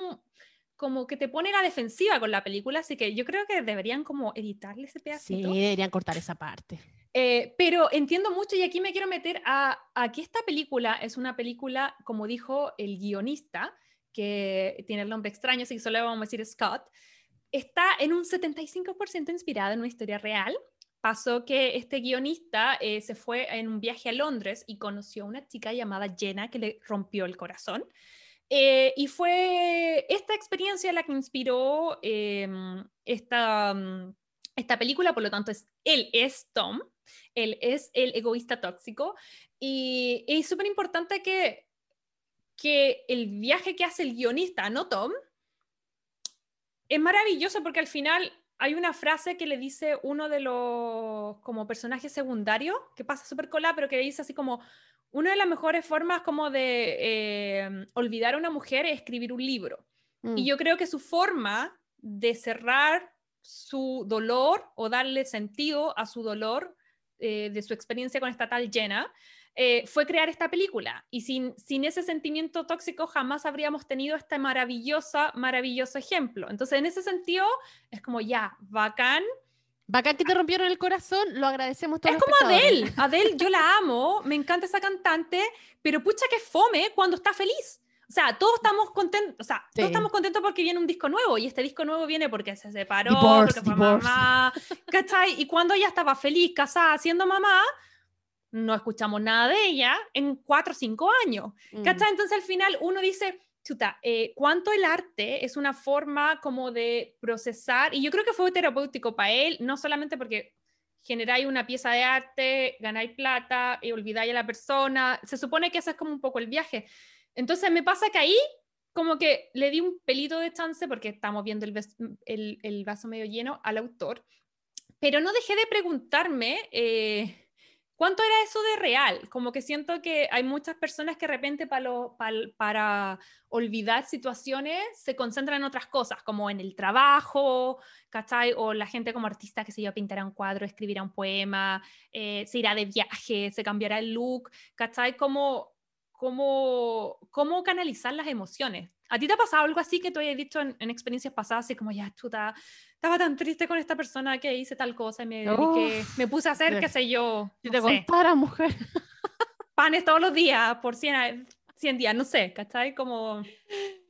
como que te pone la defensiva con la película, así que yo creo que deberían como editarle ese pedacito. Sí, deberían cortar esa parte. Eh, pero entiendo mucho y aquí me quiero meter a, a, que esta película es una película, como dijo el guionista, que tiene el nombre extraño, así que solo le vamos a decir Scott, está en un 75% inspirada en una historia real. Pasó que este guionista eh, se fue en un viaje a Londres y conoció a una chica llamada Jenna que le rompió el corazón. Eh, y fue esta experiencia la que inspiró em, esta, mm, esta película, por lo tanto, es, él es Tom, él es el egoísta tóxico, y es súper importante que, que el viaje que hace el guionista, no Tom, es maravilloso porque al final hay una frase que le dice uno de los como personajes secundarios, que pasa súper cola, pero que dice así como, una de las mejores formas como de eh, olvidar a una mujer es escribir un libro. Y mm. yo creo que su forma de cerrar su dolor o darle sentido a su dolor eh, de su experiencia con esta tal Jenna eh, fue crear esta película. Y sin, sin ese sentimiento tóxico jamás habríamos tenido este maravillosa, maravilloso ejemplo. Entonces, en ese sentido, es como ya, bacán Bacán que te rompieron el corazón, lo agradecemos todos. Es como Adele. Adele, yo la amo, me encanta esa cantante, pero pucha que fome cuando está feliz. O sea, todos estamos contentos, o sea, todos estamos contentos porque viene un disco nuevo y este disco nuevo viene porque se separó, porque fue mamá, ¿cachai? Y cuando ella estaba feliz, casada, siendo mamá, no escuchamos nada de ella en cuatro o cinco años, mm. ¿cachai? Entonces al final uno dice, chuta, eh, cuánto el arte es una forma como de procesar, y yo creo que fue terapéutico para él, no solamente porque generáis una pieza de arte, ganáis plata y olvidáis a la persona, se supone que ese es como un poco el viaje. Entonces me pasa que ahí como que le di un pelito de chance porque estamos viendo el, el, el vaso medio lleno al autor, pero no dejé de preguntarme... Eh, ¿Cuánto era eso de real? Como que siento que hay muchas personas que de repente para, para olvidar situaciones se concentran en otras cosas, como en el trabajo, ¿cachai? O la gente como artista que se yo pintará un cuadro, escribirá un poema, eh, se irá de viaje, se cambiará el look, ¿cachai? Como, como, cómo canalizar las emociones. ¿A ti te ha pasado algo así que tú hayas dicho en, experiencias pasadas, así como ya, chuta, estaba tan triste con esta persona que hice tal cosa y me me puse a hacer, qué sé yo. Si te contara, mujer. (laughs) Panes todos los días por 100, 100 días, no sé, ¿cachai? Como...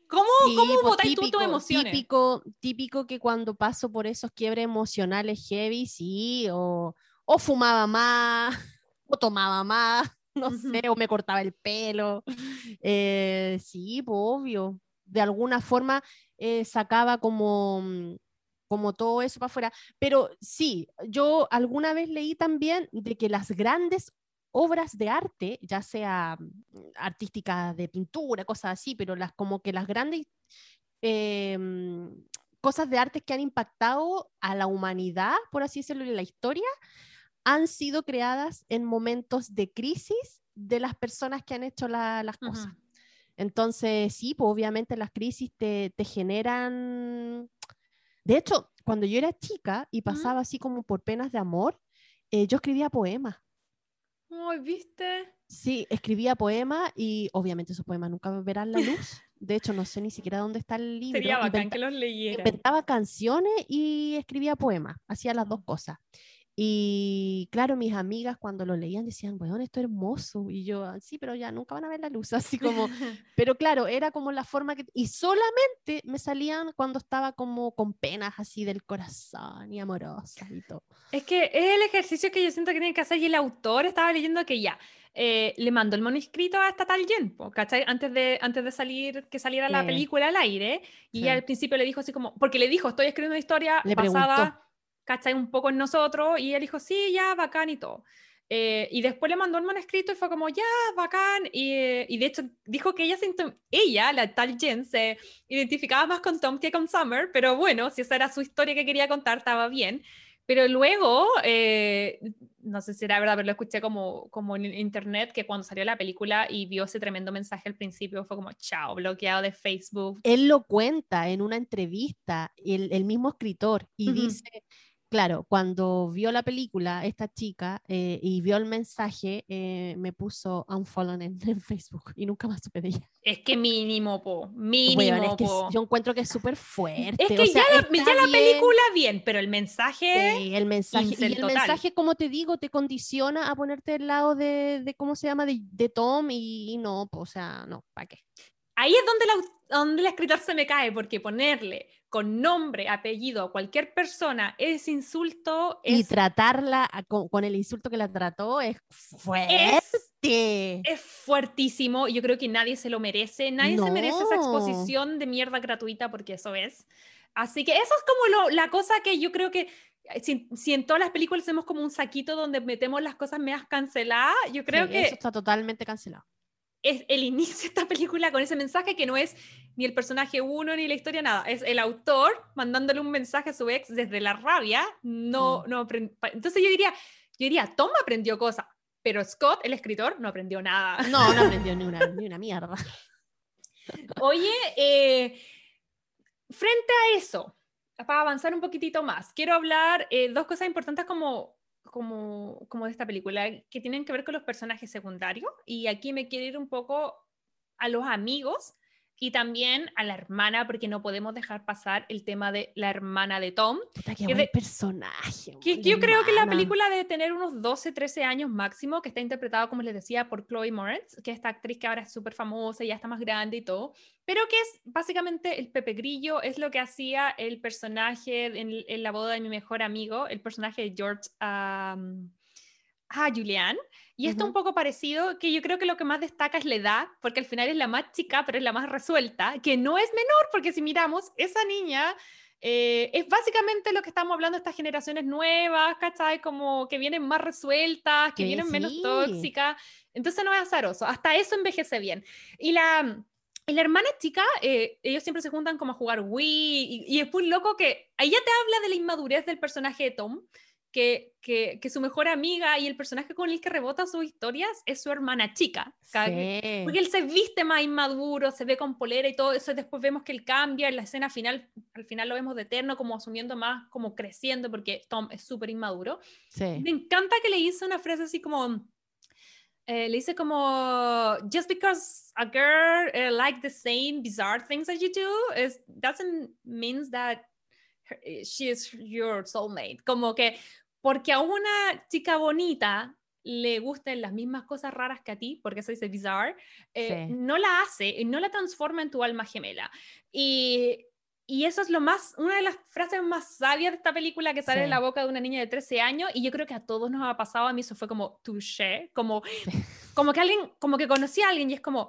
¿Cómo, ¿cómo pues, típico, tú tus emociones? Típico, típico que cuando paso por esos quiebres emocionales heavy, sí, o, o fumaba más, o tomaba más, (laughs) no sé, o me cortaba el pelo. Eh, sí, pues, obvio de alguna forma eh, sacaba como, mm, como todo eso para afuera. Pero sí, yo alguna vez leí también de que las grandes obras de arte, ya sea mm, artísticas de pintura, cosas así, pero las como que las grandes em, cosas de arte que han impactado a la humanidad, por así decirlo, en la historia, han sido creadas en momentos de crisis de las personas que han hecho las cosas. Entonces, sí, pues obviamente las crisis te, generan... De hecho, cuando yo era chica y pasaba así como por penas de amor, eh, yo escribía poemas. Ay, ¿viste? Sí, escribía poemas y obviamente esos poemas nunca verán la luz. De hecho, no sé ni siquiera dónde está el libro. Sería bacán que los leyera. Inventaba canciones y escribía poemas. Hacía las dos cosas. Y claro, mis amigas cuando lo leían decían, bueno, esto es hermoso. Y yo, ah, sí, pero ya nunca van a ver la luz. (laughs) Así como, (laughs) pero claro, era como la forma que... Y solamente me salían cuando estaba como con penas así del corazón y amorosa y todo. Es que es el ejercicio que yo siento que tiene que hacer y el autor estaba leyendo que ya, eh, le mandó el manuscrito a esta tal Jen, ¿cachai? Antes de, antes de salir, que saliera la película al aire, y al principio le dijo así como, porque le dijo, estoy escribiendo una historia basada, ¿cachai? Un poco en nosotros, y él dijo, sí, ya, bacán y todo. Eh, y después le mandó el manuscrito y fue como, ya, bacán. Y, y de hecho dijo que ella, ella, la tal Jen, se identificaba más con Tom que con Summer, pero bueno, si esa era su historia que quería contar, estaba bien. Pero luego, eh, no sé si era verdad, pero lo escuché como, como en internet, que cuando salió la película y vio ese tremendo mensaje al principio, fue como, chao, bloqueado de Facebook. Él lo cuenta en una entrevista, el, el mismo escritor, y dice claro, cuando vio la película, esta chica, eh, y vio el mensaje, eh, me puso unfollow en, (laughs) en, Facebook y nunca más supe de ella. Es que mínimo, po, mínimo, Yo encuentro que es súper fuerte. Es que ya, la, película bien, pero el mensaje... Sí, el mensaje, y el mensaje, como te digo, te condiciona a ponerte al lado de, de ¿cómo se llama?, de, de Tom y, no, o sea, no, ¿para qué? Ahí es donde la, donde el escritor se me cae, porque ponerle con nombre, apellido a cualquier persona, ese insulto Y tratarla con, el insulto que la trató es fuerte. Es, fuertísimo. Yo creo que nadie se lo merece. Nadie se merece esa exposición de mierda gratuita porque eso es. Así que eso es como la cosa que yo creo que eh, si, en todas las películas hacemos como un saquito donde metemos las cosas medias canceladas, yo creo que... Eso está totalmente cancelado es el inicio de esta película con ese mensaje que no es ni el personaje uno ni la historia, nada. Es el autor mandándole un mensaje a su ex desde la rabia. No, mm. no Entonces yo diría, yo diría, Tom aprendió cosas, pero Scott, el escritor, no aprendió nada. No, no aprendió ni una, ni una mierda. (laughs) Oye, eh, frente a eso, para avanzar un poquitito más, quiero hablar eh, dos cosas importantes como como, como de esta película, que tienen que ver con los personajes secundarios. Y aquí me quiero ir un poco a los amigos y también a la hermana, porque no podemos dejar pasar el tema de la hermana de Tom. que de, personaje. Que, yo creo que la película debe tener unos 12, 13 años máximo, que está interpretado, como les decía, por Chloe Moretz, que es esta actriz que ahora es súper famosa y ya está más grande y todo, pero que es básicamente el Pepe Grillo, es lo que hacía el personaje en, la boda de mi mejor amigo, el personaje de George. Um, ah, Julian. Y esto un poco parecido, que yo creo que lo que más destaca es la edad, porque al final es la más chica, pero es la más resuelta, que no es menor, porque si miramos, esa niña eh, es básicamente lo que estamos hablando estas generaciones nuevas, ¿cachai? Como que vienen más resueltas, que vienen menos tóxicas. Entonces no es azaroso, hasta eso envejece bien. Y la, la hermana chica, eh, ellos siempre se juntan como a jugar Wii, y, y es muy loco que ella te habla de la inmadurez del personaje de Tom, que, que, que, su mejor amiga y el personaje con el que rebota sus historias es su hermana chica. Porque él se viste más inmaduro, se ve con polera y todo eso. Después vemos que él cambia en la escena final. Al final lo vemos de eterno, como asumiendo más, como creciendo, porque Tom es súper inmaduro. Me encanta que le hizo una frase así como. Eh, le dice como just because a girl uh, like the same bizarre things as you do is doesn't means that eh, she is your soulmate como que porque a una chica bonita le gusten las mismas cosas raras que a ti, porque eso dice bizarre, eh, no la hace, no la transforma en tu alma gemela. Y, y, eso es lo más, una de las frases más sabias de esta película que sale de la boca de una niña de 13 años, y yo creo que a todos nos ha pasado, a mí eso fue como touché, como, como que alguien, como que conocí a alguien y es como,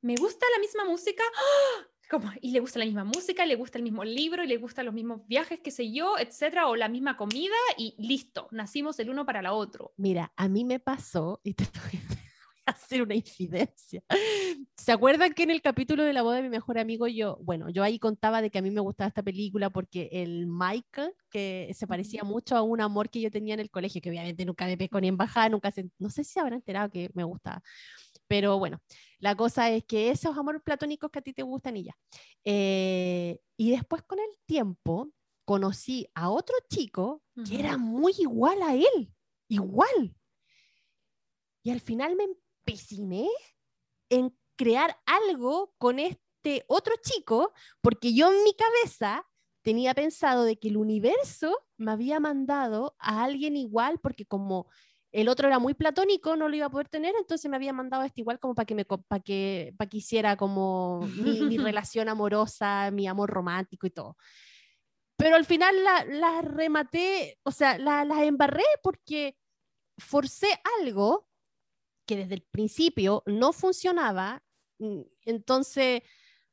me gusta la misma música, ¡Ah! Como, y le gusta la misma música, le gusta el mismo libro, y le gustan los mismos viajes, qué sé yo, etcétera, o la misma comida, y listo, nacimos el uno para la otro. Mira, a mí me pasó, y te (laughs) voy a hacer una incidencia. ¿Se acuerdan que en el capítulo de la boda de mi mejor amigo yo, bueno, yo ahí contaba de que a mí me gustaba esta película porque el Michael, que se parecía mucho a un amor que yo tenía en el colegio, que obviamente nunca me pesco ni en bajada, nunca se, no sé si se habrá enterado que me gustaba. Pero bueno, la cosa es que esos amores platónicos que a ti te gustan y ya. Eh, y después con el tiempo conocí a otro chico que era muy igual a él, igual. Y al final me empeciné en crear algo con este otro chico, porque yo en mi cabeza tenía pensado de que el universo me había mandado a alguien igual, porque como el otro era muy platónico, no lo iba a poder tener, entonces me había mandado este igual como para que me para que, para que hiciera como mi, (laughs) relación amorosa, mi amor romántico y todo. Pero al final las la rematé, o sea, las la embarré porque forcé algo que desde el principio no funcionaba, mm, entonces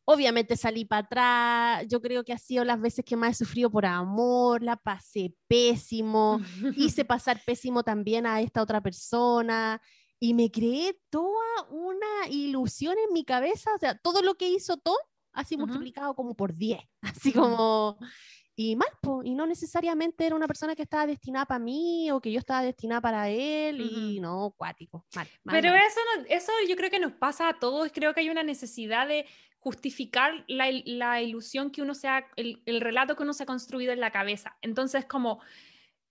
Obviamente salí para atrás, yo creo que ha sido las veces que más he sufrido por amor, la pasé pésimo, (laughs) hice pasar pésimo también a esta otra persona y me creé toda una ilusión en mi cabeza, o sea, todo lo que hizo Tom, así multiplicado como por 10, (laughs) así como, y mal, y no necesariamente era una persona que estaba destinada para mí o que yo estaba destinada para él, y no, cuático, mal, Pero Eso, eso yo creo que nos pasa a todos, creo que hay una necesidad de justificar la, ilusión que uno se ha, el, relato que uno se ha construido en la cabeza. Entonces, como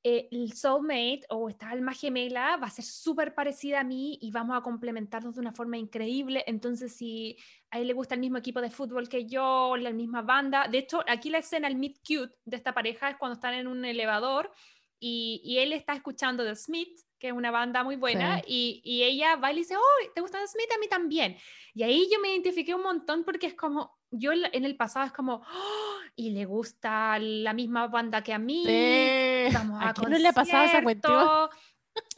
eh, el soulmate o esta alma gemela va a ser súper parecida a mí y vamos a complementarnos de una forma increíble. Entonces, si a él le gusta el mismo equipo de fútbol que yo, la misma banda. De hecho, aquí la escena, el meet cute de esta pareja es cuando están en un elevador y, y él está escuchando The Smith que es una banda muy buena, y, y, ella va y le dice, oh, ¿te gusta Smith? A mí también. Y ahí yo me identifiqué un montón porque es como, yo en el pasado es como, oh, y le gusta la misma banda que a mí, vamos a, no le ha pasado esa cuestión?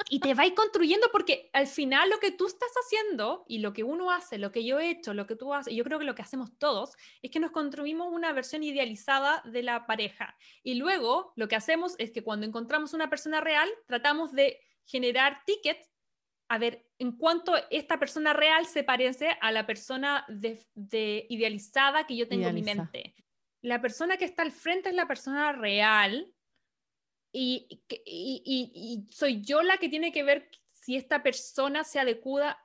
Y te vais construyendo porque al final lo que tú estás haciendo y lo que uno hace, lo que yo he hecho, lo que tú haces, yo creo que lo que hacemos todos es que nos construimos una versión idealizada de la pareja. Y luego lo que hacemos es que cuando encontramos una persona real, tratamos de generar tickets a ver en cuánto esta persona real se parece a la persona de, idealizada que yo tengo en mi mente. La persona que está al frente es la persona real y, y, soy yo la que tiene que ver si esta persona se adecua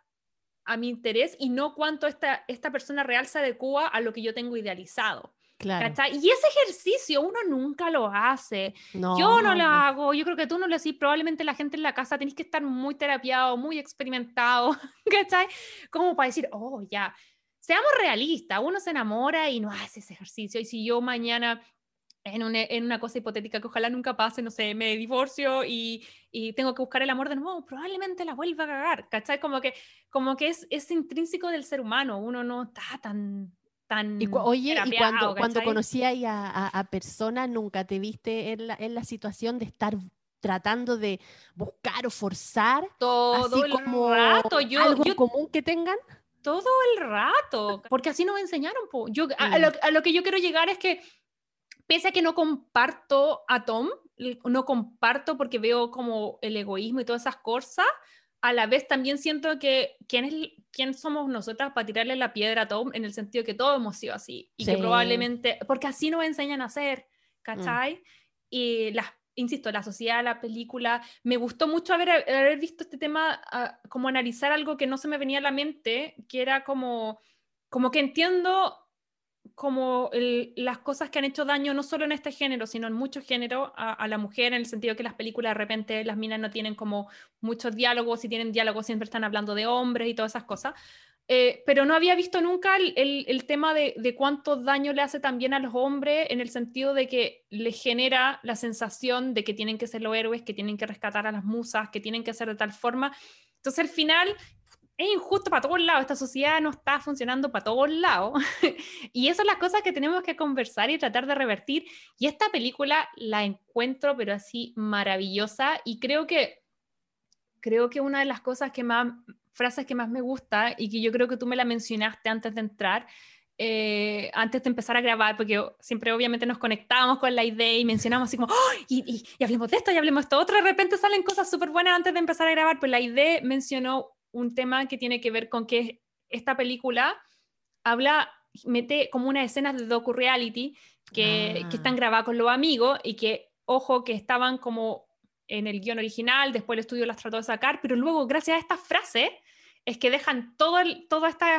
a mi interés y no cuánto esta, esta persona real se adecua a lo que yo tengo idealizado. Y ese ejercicio uno nunca lo hace. yo no lo hago, yo creo que tú no lo haces, probablemente la gente en la casa tenés que estar muy terapiado, muy experimentado, (laughs) ¿cachai? Como para decir, oh, ya, seamos realistas, uno se enamora y no hace ese ejercicio. Y si yo mañana en una, en una, cosa hipotética que ojalá nunca pase, no sé, me divorcio y, y, tengo que buscar el amor de nuevo, probablemente la vuelva a cagar, ¿cachai? Como que, como que es, es intrínseco del ser humano, uno no está tan y oye, y cuando, cuando conocí a, a, personas, nunca te viste en la, en la situación de estar tratando de buscar o forzar todo el rato. Yo, algo común que tengan? Todo el rato, porque así nos enseñaron. Yo, a, lo, a, lo, que yo quiero llegar es que, pese a que no comparto a Tom, no comparto porque veo como el egoísmo y todas esas cosas, a la vez también siento que quién, es, quién somos nosotras para tirarle la piedra a Tom en el sentido que todos hemos sido así y que probablemente, porque así nos enseñan a hacer, ¿cachai? Mm. Y las, insisto, la sociedad, la película, me gustó mucho haber, haber visto este tema, ah, como analizar algo que no se me venía a la mente, que era como, como que entiendo como las cosas que han hecho daño no solo en este género, sino en muchos géneros a, la mujer, en el sentido que las películas de repente las minas no tienen como muchos diálogos, y tienen diálogos siempre están hablando de hombres y todas esas cosas. Eh, pero no había visto nunca el, tema de, de, cuánto daño le hace también a los hombres en el sentido de que les genera la sensación de que tienen que ser los héroes, que tienen que rescatar a las musas, que tienen que ser de tal forma. Entonces al final es injusto para todos lados, esta sociedad no está funcionando para todos lados. (laughs) y esas son las cosas que tenemos que conversar y tratar de revertir. Y esta película la encuentro, pero así maravillosa. Y creo que, creo que una de las cosas que más, frases que más me gusta y que yo creo que tú me la mencionaste antes de entrar, eh, antes de empezar a grabar, porque siempre obviamente nos conectábamos con la idea y mencionamos así como, ¡Oh! y, y, hablemos de esto, y hablemos de esto otro, de repente salen cosas súper buenas antes de empezar a grabar, pues la idea mencionó un tema que tiene que ver con que esta película habla, mete como unas escenas de docu-reality que, que están ah. grabadas con los amigos y que, ojo, que estaban como en el guion original, después el estudio las trató de sacar, pero luego, gracias a esta frase, es que dejan todas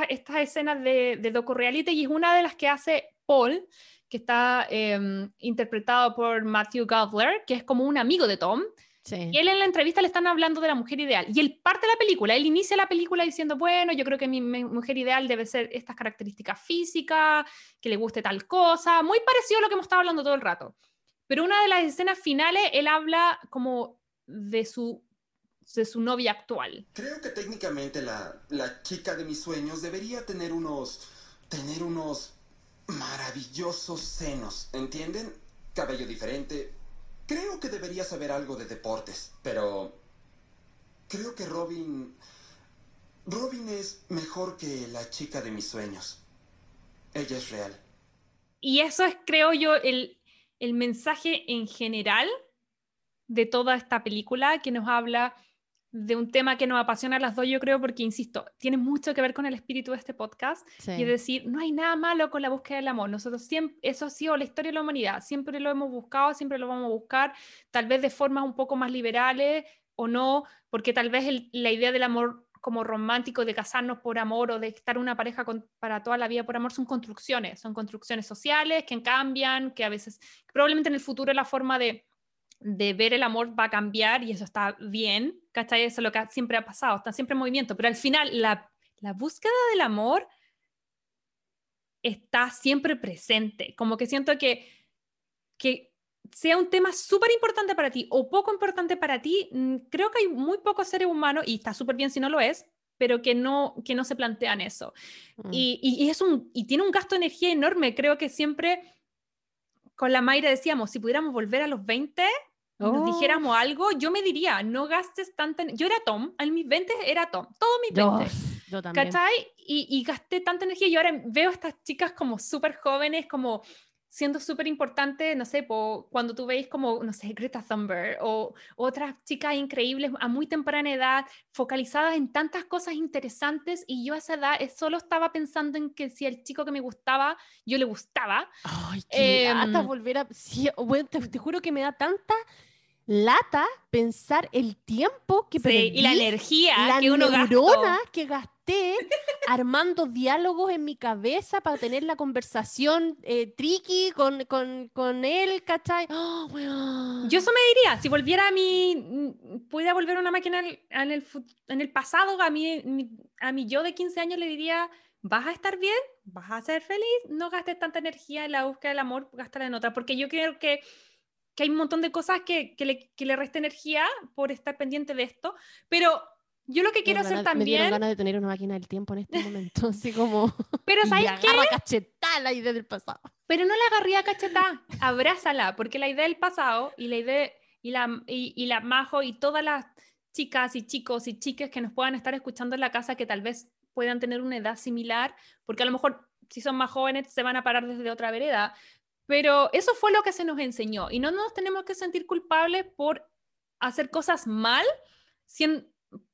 estas escenas de, de docu-reality y es una de las que hace Paul, que está em, interpretado por Matthew Gabler, que es como un amigo de Tom. Y él en la entrevista le están hablando de la mujer ideal. Y él parte la película, él inicia la película diciendo, bueno, yo creo que mi, mujer ideal debe ser estas características físicas, que le guste tal cosa, muy parecido a lo que hemos estado hablando todo el rato. Pero una de las escenas finales, él habla como de su de su novia actual. Creo que técnicamente la, la chica de mis sueños debería tener unos. tener unos maravillosos senos, ¿entienden? Cabello diferente. Creo que debería saber algo de deportes, pero. Creo que Robin. Robin es mejor que la chica de mis sueños. Ella es real. Y eso es, creo yo, el, el mensaje en general de toda esta película que nos habla de un tema que nos apasiona a las dos, yo creo, porque, insisto, tiene mucho que ver con el espíritu de este podcast. Y es decir, no hay nada malo con la búsqueda del amor. Nosotros siempre, eso ha sido la historia de la humanidad. Siempre lo hemos buscado, siempre lo vamos a buscar, tal vez de formas un poco más liberales o no, porque tal vez la idea del amor como romántico, de casarnos por amor o de estar una pareja para toda la vida por amor, son construcciones, son construcciones sociales que cambian, que a veces, probablemente en el futuro la forma de de ver el amor va a cambiar y eso está bien, ¿cachai? Eso es lo que siempre ha pasado, está siempre en movimiento, pero al final la, la búsqueda del amor está siempre presente, como que siento que, que sea un tema súper importante para ti o poco importante para ti, mm, creo que hay muy pocos seres humanos, y está súper bien si no lo es, pero que no, que no se plantean eso. Mm. Y, y, es un, y tiene un gasto de energía enorme, creo que siempre con la Mayra decíamos, si pudiéramos volver a los 20, nos oh. dijéramos algo, yo me diría, no gastes tanta... Yo era Tom, en mis 20 era Tom, todos mis 20. Yo, también. ¿Cachai? Y, y, gasté tanta energía y ahora veo a estas chicas como súper jóvenes, como siendo súper importante, no sé, cuando tú veis como, no sé, Greta Thunberg o otras chicas increíbles a muy temprana edad, focalizadas en tantas cosas interesantes y yo a esa edad eh, solo estaba pensando en que si el chico que me gustaba, yo le gustaba. Ay, qué eh, volver a... bueno, te, juro que me da tanta lata pensar el tiempo que perdí, y la energía la que uno neurona que gasté armando diálogos en mi cabeza para tener la conversación eh, tricky con, con, con, él, ¿cachai? Oh, Yo eso me diría, si volviera a mi, pudiera volver una máquina en el, en el pasado, a mí, a mi yo de 15 años le diría, ¿vas a estar bien? ¿Vas a ser feliz? No gastes tanta energía en la búsqueda del amor, gástala en otra, porque yo creo que que hay un montón de cosas que, que, le, que le resta energía por estar pendiente de esto, pero yo lo que quiero hacer también. Me ganas de tener una máquina del tiempo en este momento, (laughs) así como. Pero ¿sabes qué? cachetada la idea del pasado. Pero no la agarría a cachetada, abrázala, porque la idea del pasado y la idea. Y la, y, y la Majo y todas las chicas y chicos y chicas que nos puedan estar escuchando en la casa que tal vez puedan tener una edad similar, porque a lo mejor si son más jóvenes se van a parar desde otra vereda, pero eso fue lo que se nos enseñó y no nos tenemos que sentir culpables por hacer cosas mal,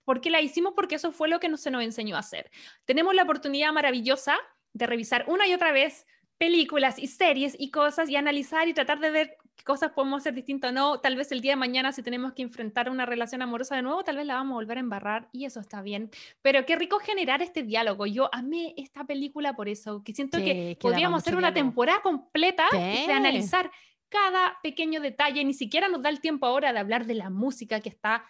porque la hicimos porque eso fue lo que se nos enseñó a hacer. Tenemos la oportunidad maravillosa de revisar una y otra vez películas y series y cosas y analizar y tratar de ver qué cosas podemos hacer distinto o no. Tal vez el día de mañana si tenemos que enfrentar una relación amorosa de nuevo, tal vez la vamos a volver a embarrar y eso está bien. Pero qué rico generar este diálogo. Yo amé esta película por eso, que siento que podríamos hacer una temporada completa de analizar cada pequeño detalle. Ni siquiera nos da el tiempo ahora de hablar de la música que está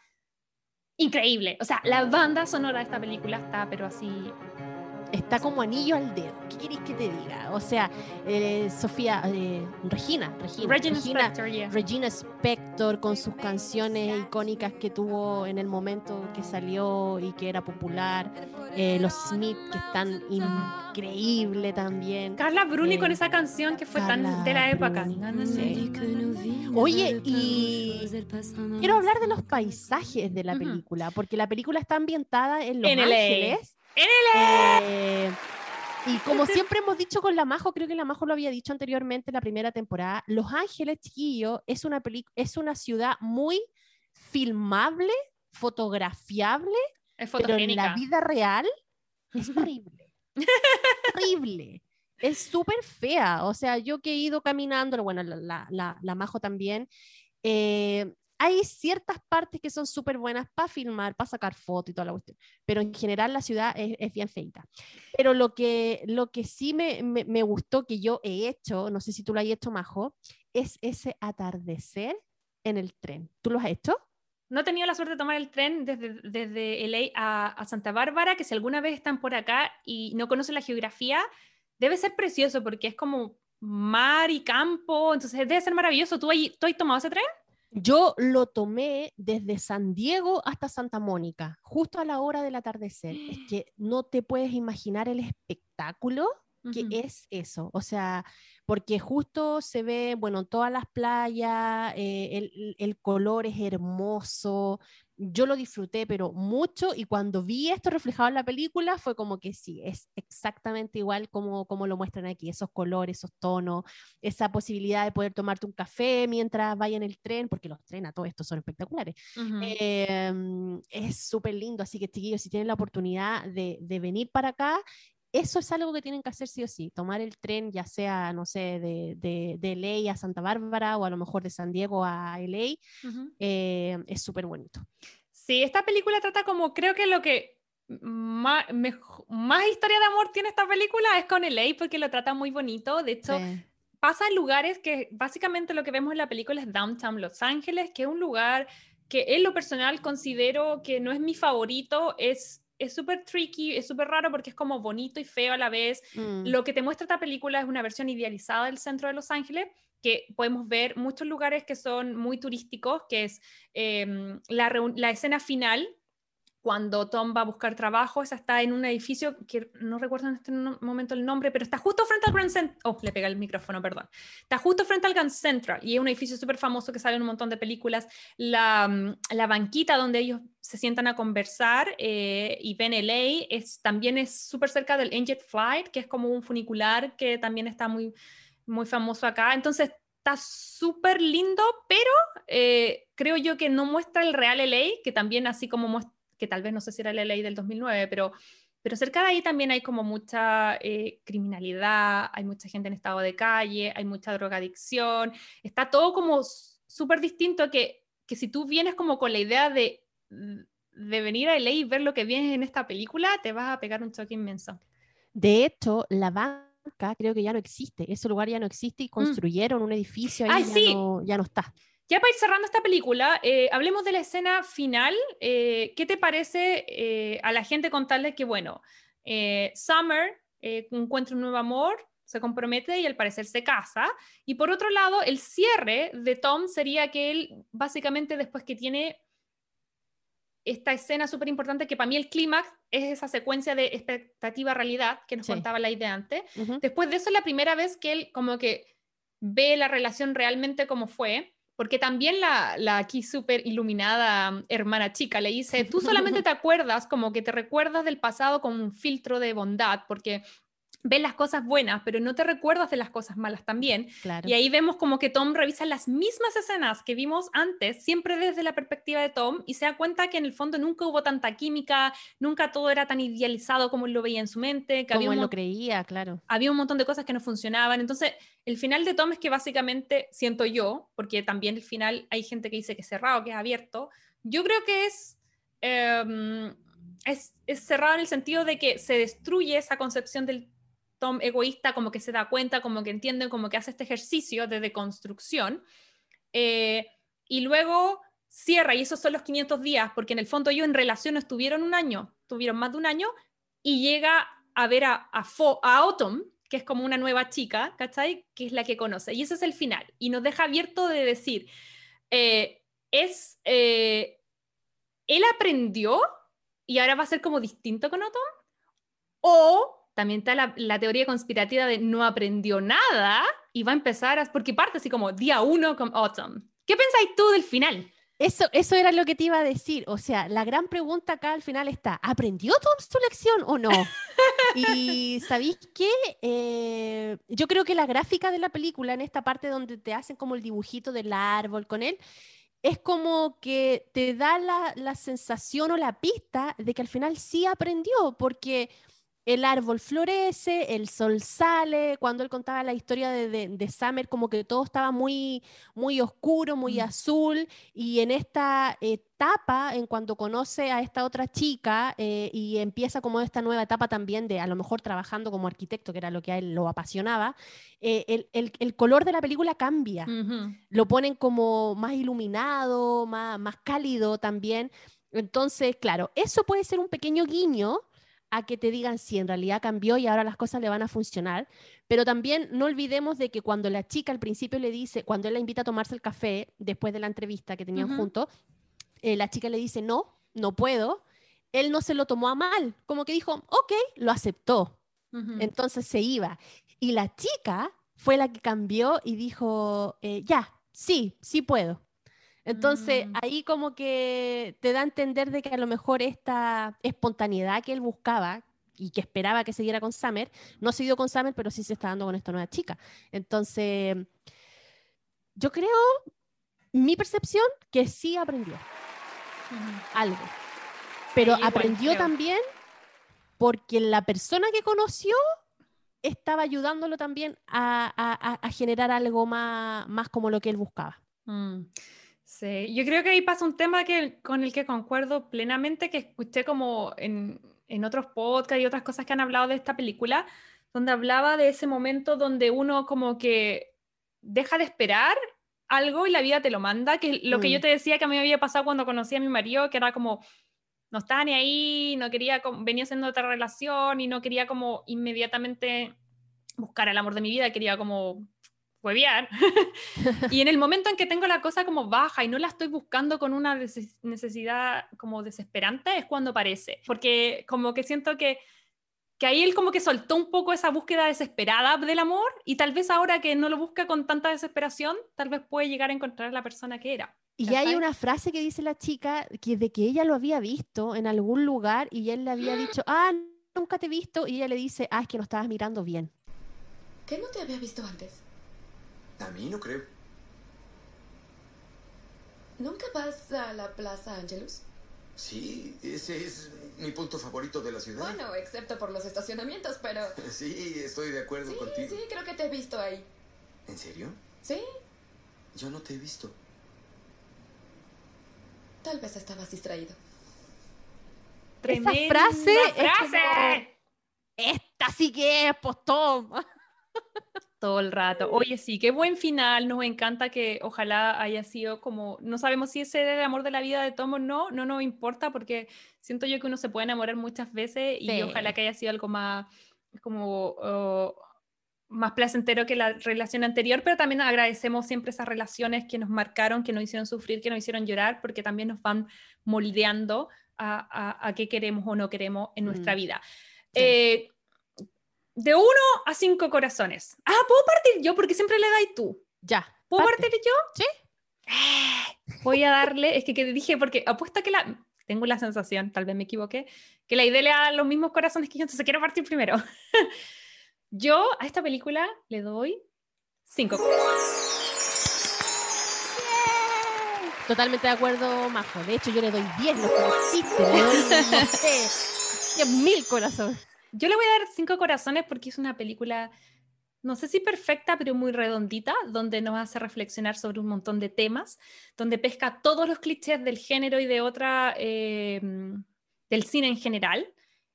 increíble. O sea, la banda sonora de esta película está, pero así está como anillo al dedo. ¿Qué queréis que te diga? O sea, eh, Sofía, eh, Regina, Regina, Regina, Spector, Regina Spector con sus canciones icónicas que tuvo en el momento que salió y que era popular. Eh, los Smith que están increíble también. Carla Bruni con esa canción que fue tan de la época. Oye, y quiero hablar de los paisajes de la película, porque la película está ambientada en Los Ángeles. Eh, Y como siempre hemos dicho con La Majo, creo que La Majo lo había dicho anteriormente en la primera temporada, Los Ángeles, chiquillo, es una, es una ciudad muy filmable, fotografiable, pero en la vida real es horrible. (laughs) horrible. Es súper fea. O sea, yo que he ido caminando, bueno, la, la, la Majo también, eh, hay ciertas partes que son súper buenas para filmar, para sacar fotos y toda la cuestión, pero en general la ciudad es, bien feita. Pero lo que, lo que sí me, me, gustó que yo he hecho, no sé si tú lo has hecho, Majo, es ese atardecer en el tren. ¿Tú lo has hecho? No he tenido la suerte de tomar el tren desde, desde LA a, a Santa Bárbara, que si alguna vez están por acá y no conocen la geografía, debe ser precioso porque es como mar y campo, entonces debe ser maravilloso. ¿Tú, ¿tú has tomado ese tren? Yo lo tomé desde San Diego hasta Santa Mónica, justo a la hora del atardecer. Es (gasps) que no te puedes imaginar el espectáculo que es eso. O sea, porque justo se ve, bueno, todas las playas, eh, el, el, color es hermoso, yo lo disfruté, pero mucho, y cuando vi esto reflejado en la película, fue como que sí, es exactamente igual como, como lo muestran aquí, esos colores, esos tonos, esa posibilidad de poder tomarte un café mientras vaya en el tren, porque los trenes a todo esto son espectaculares. Em, es súper lindo, así que chiquillos, si tienen la oportunidad de, de venir para acá, eso es algo que tienen que hacer sí o sí, tomar el tren, ya sea, no sé, de, de, de LA a Santa Bárbara o a lo mejor de San Diego a LA, eh, es súper bonito. Sí, esta película trata como, creo que lo que más, más, historia de amor tiene esta película es con LA porque lo trata muy bonito, de hecho... Pasa en lugares que básicamente lo que vemos en la película es Downtown Los Ángeles, que es un lugar que en lo personal considero que no es mi favorito, es es súper tricky, es súper raro porque es como bonito y feo a la vez. Mm. Lo que te muestra esta película es una versión idealizada del centro de Los Ángeles, que podemos ver muchos lugares que son muy turísticos, que es em, la, la escena final cuando Tom va a buscar trabajo, esa está en un edificio que no recuerdo en este momento el nombre, pero está justo frente al Grand Central. Oh, le pega el micrófono, perdón. Está justo frente al Grand Central y es un edificio súper famoso que sale en un montón de películas. La, mm, la banquita donde ellos se sientan a conversar eh, y ven LA es, también es súper cerca del Angel Flight, que es como un funicular que también está muy, muy famoso acá. Entonces, está súper lindo, pero eh, creo yo que no muestra el real LA, que también así como muestra que tal vez no sé si era la ley del 2009, pero, pero cerca de ahí también hay como mucha eh, criminalidad, hay mucha gente en estado de calle, hay mucha drogadicción, está todo como súper distinto que, que si tú vienes como con la idea de, de venir a LA y ver lo que vienes en esta película, te vas a pegar un choque inmenso. De hecho, la banca creo que ya no existe, ese lugar ya no existe y mm. construyeron un edificio ahí ya, no, ya no está. Ya para ir cerrando esta película, eh, hablemos de la escena final. Eh, ¿Qué te parece eh, a la gente contarle que, bueno, Summer encuentra un nuevo amor, se compromete y al parecer se casa? Y por otro lado, el cierre de Tom sería que él, básicamente, después que tiene esta escena súper importante, que para mí el clímax es esa secuencia de expectativa-realidad que nos contaba la idea antes. Después de eso es la primera vez que él como que ve la relación realmente como fue porque también la, la aquí súper iluminada hermana chica le dice, tú (laughs) solamente te acuerdas como que te recuerdas del pasado con un filtro de bondad, porque ves las cosas buenas, pero no te recuerdas de las cosas malas también. Y ahí vemos como que Tom revisa las mismas escenas que vimos antes, siempre desde la perspectiva de Tom, y se da cuenta que en el fondo nunca hubo tanta química, nunca todo era tan idealizado como él lo veía en su mente. Que como él lo creía, claro. Había un montón de cosas que no funcionaban. Entonces, el final de Tom es que básicamente, siento yo, porque también el final hay gente que dice que es cerrado, que es abierto, yo creo que es... Em, es, es cerrado en el sentido de que se destruye esa concepción del Tom egoísta como que se da cuenta, como que entiende, como que hace este ejercicio de deconstrucción. Eh, y luego cierra, y esos son los 500 días, porque en el fondo ellos en relación estuvieron un año, tuvieron más de un año, y llega a ver a, a, Autumn, que es como una nueva chica, ¿cachai? Que es la que conoce. Y ese es el final. Y nos deja abierto de decir, eh, es, eh, él aprendió y ahora va a ser como distinto con Autumn, o también está la, teoría conspirativa de no aprendió nada y va a empezar, a, porque parte así como día uno con Autumn. ¿Qué pensáis tú del final? Eso, eso era lo que te iba a decir. O sea, la gran pregunta acá al final está, ¿aprendió Tom su lección o no? Y (laughs) ¿sabéis qué? Eh, yo creo que la gráfica de la película, en esta parte donde te hacen como el dibujito del árbol con él, es como que te da la, la sensación o la pista de que al final sí aprendió, porque el árbol florece, el sol sale. Cuando él contaba la historia de, Summer, como que todo estaba muy, muy oscuro, muy mm. azul. Y en esta etapa, en cuanto conoce a esta otra chica eh, y empieza como esta nueva etapa también de a lo mejor trabajando como arquitecto, que era lo que a él lo apasionaba, eh, el, color de la película cambia. Lo ponen como más iluminado, más, más cálido también. Entonces, claro, eso puede ser un pequeño guiño a que te digan si en realidad cambió y ahora las cosas le van a funcionar. Pero también no olvidemos de que cuando la chica al principio le dice, cuando él la invita a tomarse el café después de la entrevista que tenían juntos, eh, la chica le dice, no, no puedo. Él no se lo tomó a mal, como que dijo, ok, lo aceptó. Entonces se iba. Y la chica fue la que cambió y dijo, eh, ya, sí, sí puedo. Entonces, mm. ahí como que te da a entender de que a lo mejor esta espontaneidad que él buscaba y que esperaba que siguiera con Summer, no se dio con Summer, pero sí se está dando con esta nueva chica. Entonces, yo creo, mi percepción, que sí aprendió algo. Pero aprendió también porque la persona que conoció estaba ayudándolo también a, generar algo más, más como lo que él buscaba. Mm. Sí, yo creo que ahí pasa un tema que, con el que concuerdo plenamente, que escuché como en, en otros podcasts y otras cosas que han hablado de esta película, donde hablaba de ese momento donde uno como que deja de esperar algo y la vida te lo manda, que lo que yo mm. te decía que a mí me había pasado cuando conocí a mi marido, que era como, no estaba ni ahí, no quería, venía siendo otra relación y no quería como inmediatamente buscar el amor de mi vida, quería como huevear. (laughs) y en el momento en que tengo la cosa como baja y no la estoy buscando con una necesidad como desesperante, es cuando aparece. Porque como que siento que, que ahí él como que soltó un poco esa búsqueda desesperada del amor y tal vez ahora que no lo busca con tanta desesperación, tal vez puede llegar a encontrar la persona que era. Y hay una frase que dice la chica que de que ella lo había visto en algún lugar y él le había dicho, ah, nunca te he visto, y ella le dice, ah, es que no estabas mirando bien. ¿Qué no te había visto antes? A mí no creo. ¿Nunca vas a la Plaza Angelus? Sí, ese es mi punto favorito de la ciudad. Bueno, excepto por los estacionamientos, pero... (laughs) Sí, estoy de acuerdo contigo. Sí, creo que te he visto ahí. ¿En serio? Sí. Yo no te he visto. Tal vez estabas distraído. Esa frase, frase. Esta sí que es postón. (laughs) Todo el rato. Oye, sí, qué buen final. Nos encanta que ojalá haya sido como, no sabemos si ese era el amor de la vida de Tom o no, no nos importa porque siento yo que uno se puede enamorar muchas veces y ojalá que haya sido algo más como oh, más placentero que la relación anterior, pero también agradecemos siempre esas relaciones que nos marcaron, que nos hicieron sufrir, que nos hicieron llorar, porque también nos van moldeando a, a, qué queremos o no queremos en nuestra mm. vida. Eh, de uno a cinco corazones. Ah, ¿puedo partir yo? Porque siempre le dais tú. Ya. ¿Puedo partir yo? Sí. voy a darle, es que, que dije, porque apuesta que la, tengo la sensación, tal vez me equivoqué, que la idea le da los mismos corazones que yo, entonces quiero partir primero. (laughs) yo a esta película le doy cinco Totalmente de acuerdo, Majo. De hecho, yo le doy 10, lo que Le doy, no sé, mil corazones. Yo le voy a dar cinco corazones porque es una película, no sé si perfecta, pero muy redondita, donde nos hace reflexionar sobre un montón de temas, donde pesca todos los clichés del género y de otra, eh, del cine en general.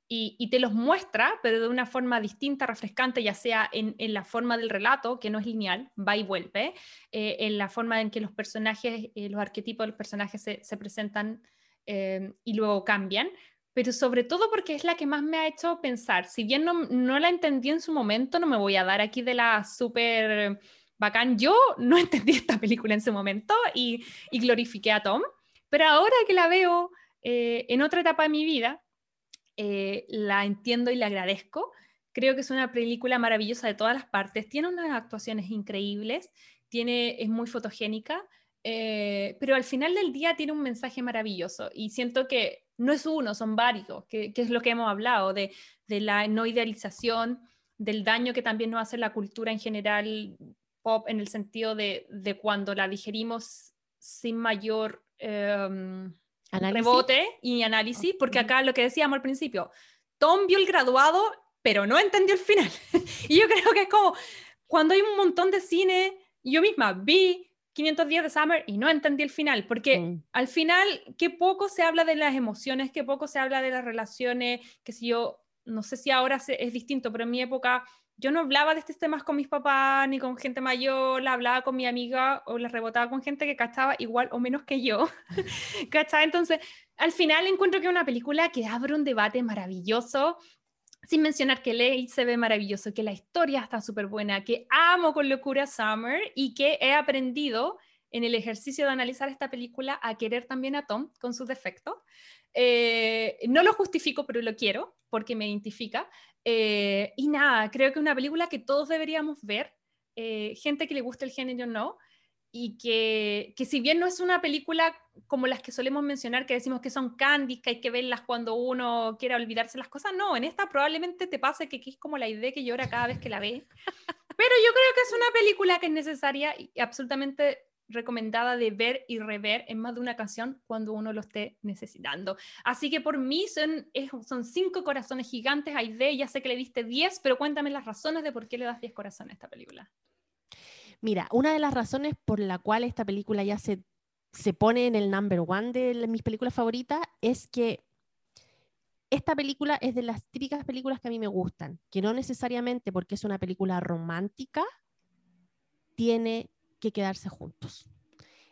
Y, te los muestra, pero de una forma distinta, refrescante, ya sea en, la forma del relato, que no es lineal, va y vuelve, eh, en la forma en que los personajes, eh, los arquetipos de los personajes se, presentan y luego cambian, pero sobre todo porque es la que más me ha hecho pensar. Si bien no, la entendí en su momento, no me voy a dar aquí de la súper bacán. Yo (laughs) no entendí esta película en su momento y, y glorifiqué a Tom, pero ahora que la veo eh, en otra etapa de mi vida, eh, la entiendo y la agradezco. Creo que es una película maravillosa de todas las partes. Tiene unas actuaciones increíbles, tiene, es muy fotogénica, eh, pero al final del día tiene un mensaje maravilloso y siento que no es uno, son varios, que, es lo que hemos hablado, de, de, la no idealización, del daño que también nos hace la cultura en general pop, en el sentido de, de cuando la digerimos sin mayor em, rebote y análisis, porque acá lo que decíamos al principio, Tom vio el graduado, pero no entendió el final. (laughs) y yo creo que es como cuando hay un montón de cine, yo misma vi 500 días de Summer y no entendí el final, porque mm. al final, qué poco se habla de las emociones, qué poco se habla de las relaciones, que si yo, no sé si ahora es distinto, pero en mi época yo no hablaba de estos temas con mis papás ni con gente mayor, la hablaba con mi amiga o la rebotaba con gente que cachaba igual o menos que yo. (laughs) (laughs) ¿Cachaba? Entonces, al final encuentro que es una película que abre un debate maravilloso, sin mencionar que Ley se ve maravilloso, que la historia está súper buena, que amo con locura Summer y que he aprendido en el ejercicio de analizar esta película a querer también a Tom con sus defectos. Eh, no lo justifico, pero lo quiero porque me identifica. Eh, y nada, creo que es una película que todos deberíamos ver, eh, gente que le guste el género no, y que, que, si bien no es una película como las que solemos mencionar, que decimos que son candies, que hay que verlas cuando uno quiera olvidarse las cosas, no, en esta probablemente te pase que, que es como la idea que llora cada vez que la ve. Pero yo creo que es una película que es necesaria y absolutamente recomendada de ver y rever en más de una ocasión cuando uno lo esté necesitando. Así que por mí son, son cinco corazones gigantes. Aide, ya sé que le diste 10, pero cuéntame las razones de por qué le das 10 corazones a esta película. Mira, una de las razones por la cual esta película ya se, se pone en el number one de mis películas favoritas es que esta película es de las típicas películas que a mí me gustan, que no necesariamente porque es una película romántica, tiene que quedarse juntos.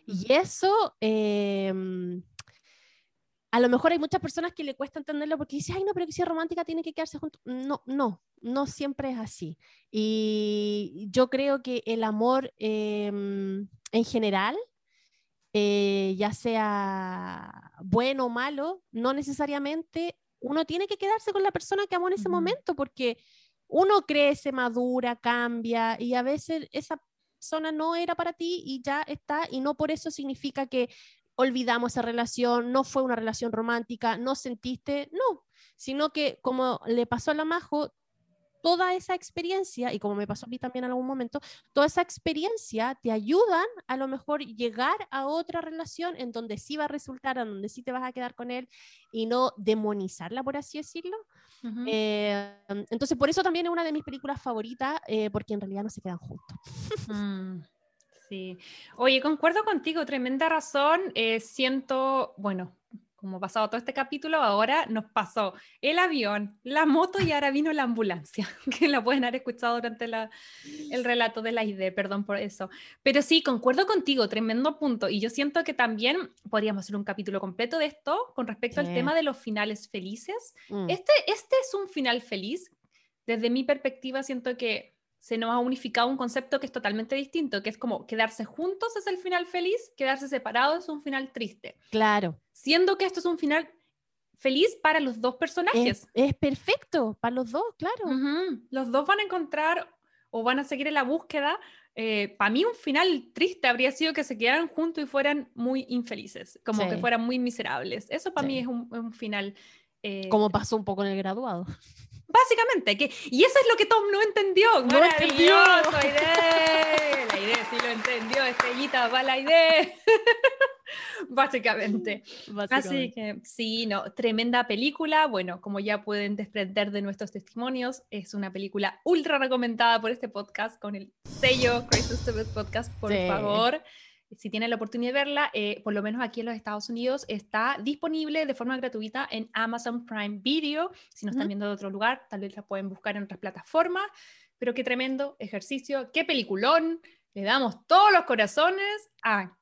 Y eso, em, a lo mejor hay muchas personas que le cuesta entenderlo porque dicen, ay, no, pero que si es romántica tiene que quedarse juntos. No, no, no siempre es así. Y yo creo que el amor em, en general, eh, ya sea bueno o malo, no necesariamente uno tiene que quedarse con la persona que amó en ese momento porque uno crece, madura, cambia y a veces esa persona no era para ti y ya está, y no por eso significa que olvidamos esa relación, no fue una relación romántica, no sentiste, no, sino que como le pasó a la Majo, toda esa experiencia, y como me pasó a mí también en algún momento, toda esa experiencia te ayudan a lo mejor llegar a otra relación en donde sí va a resultar, en donde sí te vas a quedar con él y no demonizarla, por así decirlo. Eh, entonces, por eso también es una de mis películas favoritas, eh, porque en realidad no se quedan juntos. Mm, sí. Oye, concuerdo contigo, tremenda razón. Eh, siento, bueno, como pasado todo este capítulo, ahora nos pasó el avión, la moto y ahora vino la ambulancia, (laughs) que la pueden haber escuchado durante la, el relato de la idea, perdón por eso. Pero sí, concuerdo contigo, tremendo punto. Y yo siento que también podríamos hacer un capítulo completo de esto con respecto al tema de los finales felices. Mm. Este, este es un final feliz. Desde mi perspectiva, siento que se nos ha unificado un concepto que es totalmente distinto, que es como quedarse juntos es el final feliz, quedarse separados es un final triste. Claro. Siendo que esto es un final feliz para los dos personajes. Es, perfecto, para los dos, claro. Los dos van a encontrar o van a seguir en la búsqueda. Eh, para mí un final triste habría sido que se quedaran juntos y fueran muy infelices, como que fueran muy miserables. Eso para mí es un, final... Eh, como pasó un poco en el graduado. Básicamente, que, y eso es lo que Tom no entendió. No Maravilloso, idea. La idea sí lo entendió, estrellita va la idea. (laughs) Básicamente. Así que sí, no, tremenda película. Bueno, como ya pueden desprender de nuestros testimonios, es una película ultra recomendada por este podcast con el sello Crazy Stupid Podcast, por favor si tienen la oportunidad de verla, eh, por lo menos aquí en los Estados Unidos, está disponible de forma gratuita en Amazon Prime Video. Si no están viendo de otro lugar, tal vez la pueden buscar en otras plataformas. Pero qué tremendo ejercicio, qué peliculón. Le damos todos los corazones a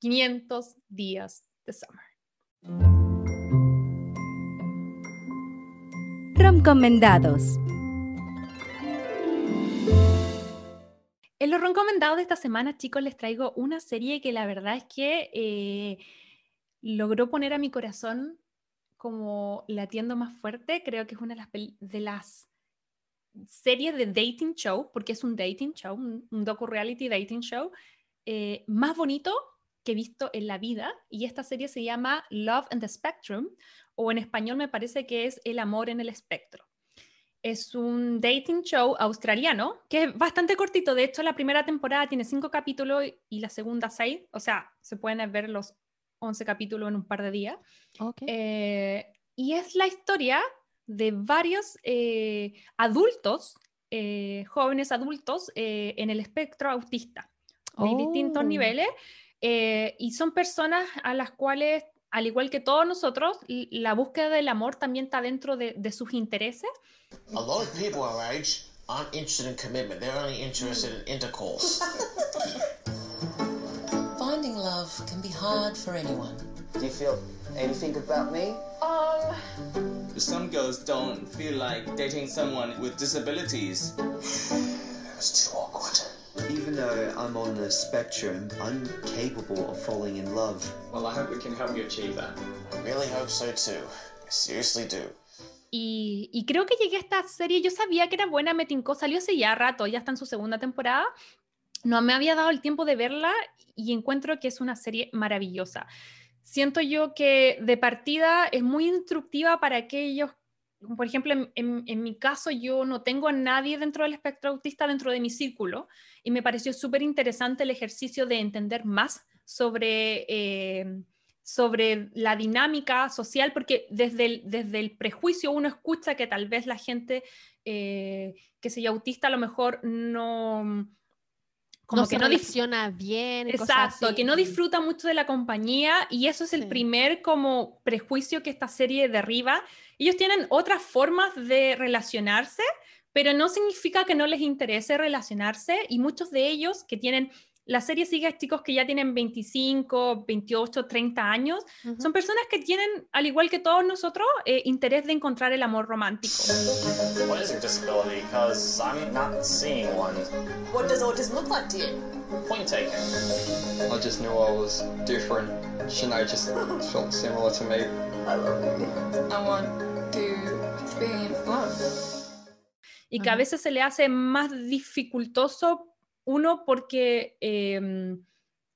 500 días de summer. Recomendados. En los recomendados de esta semana, chicos, les traigo una serie que la verdad es que eh, logró poner a mi corazón como latiendo más fuerte. Creo que es una de las, de las series de dating show, porque es un dating show, un, docu-reality dating show, eh, más bonito que he visto en la vida. Y esta serie se llama Love and the Spectrum o en español me parece que es El amor en el espectro. Es un dating show australiano que es bastante cortito. De hecho, la primera temporada tiene cinco capítulos y la segunda seis. O sea, se pueden ver los 11 capítulos en un par de días. Eh, y es la historia de varios eh, adultos, eh, jóvenes adultos en el espectro autista, de distintos oh. niveles. y son personas a las cuales al igual que todos nosotros, la búsqueda del amor también está dentro de, de sus intereses. A lot of people our age aren't interested in commitment, they're only interested in intercourse. (laughs) Finding love can be hard for anyone. Do you feel anything about me? Um. Some girls don't feel like dating someone with disabilities. (sighs) It's too awkward. Even though I'm on the spectrum, I'm capable of falling in love. Well, I hope we can help you achieve that. I really hope so too. I seriously do. Y, y, creo que llegué a esta serie, yo sabía que era buena, me tincó, salió hace ya rato, ya está en su segunda temporada, no me había dado el tiempo de verla y encuentro que es una serie maravillosa. Siento yo que de partida es muy instructiva para aquellos por ejemplo, en, mi caso yo no tengo a nadie dentro del espectro autista dentro de mi círculo y me pareció súper interesante el ejercicio de entender más sobre, eh, sobre la dinámica social, porque desde el, desde el prejuicio uno escucha que tal vez la gente eh, que se autista a lo mejor no como que no funciona bien. Exacto, que no disfruta mucho de la compañía y eso es el primer como prejuicio que esta serie derriba. Ellos tienen otras formas de relacionarse, pero no significa que no les interese relacionarse y muchos de ellos que tienen la serie sigue a chicos que ya tienen 25, 28, 30 años. Son personas que tienen, al igual que todos nosotros, eh, interés de encontrar el amor romántico. What is your disability? Because I'm not seeing one. What does autism look like to you? Point taken. I just knew I was different. Shanae just felt similar to me. I love you. I want to experience love. Y que a veces se le hace más dificultoso uno, porque em,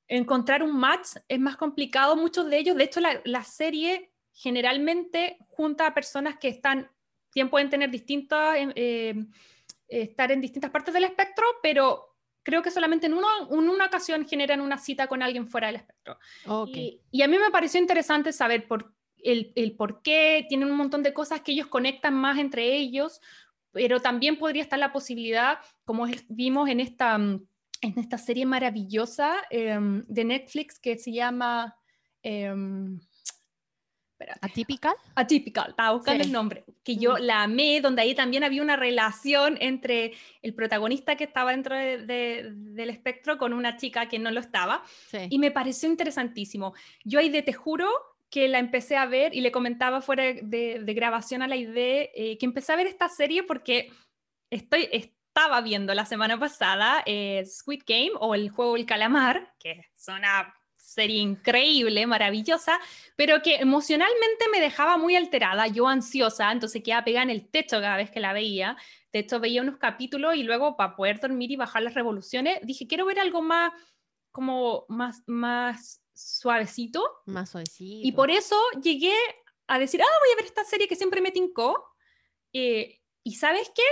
encontrar un match es más complicado. Muchos de ellos, de hecho, la, serie generalmente junta a personas que están, bien pueden tener distintas, em, em, estar en distintas partes del espectro, pero creo que solamente en, una ocasión generan una cita con alguien fuera del espectro. Y, a mí me pareció interesante saber por, el, el, por qué, tienen un montón de cosas que ellos conectan más entre ellos, pero también podría estar la posibilidad, como vimos en esta, mm, en esta serie maravillosa em, de Netflix que se llama... Eh, ¿Atypical? Atypical, estaba buscando el nombre, que yo la amé, donde ahí también había una relación entre el protagonista que estaba dentro del espectro con una chica que no lo estaba, y me pareció interesantísimo. Yo ahí de te juro que la empecé a ver y le comentaba fuera de, grabación a la idea eh, que empecé a ver esta serie porque estoy, estaba viendo la semana pasada eh, Squid Game o el juego El Calamar, que es una serie increíble, maravillosa, pero que emocionalmente me dejaba muy alterada, yo ansiosa, entonces quedaba pegada en el techo cada vez que la veía. De hecho, veía unos capítulos y luego para poder dormir y bajar las revoluciones, dije, quiero ver algo más, como más, más suavecito. Más suavecito. Y por eso llegué a decir, ah, voy a ver esta serie que siempre me tincó. Eh, y ¿sabes qué?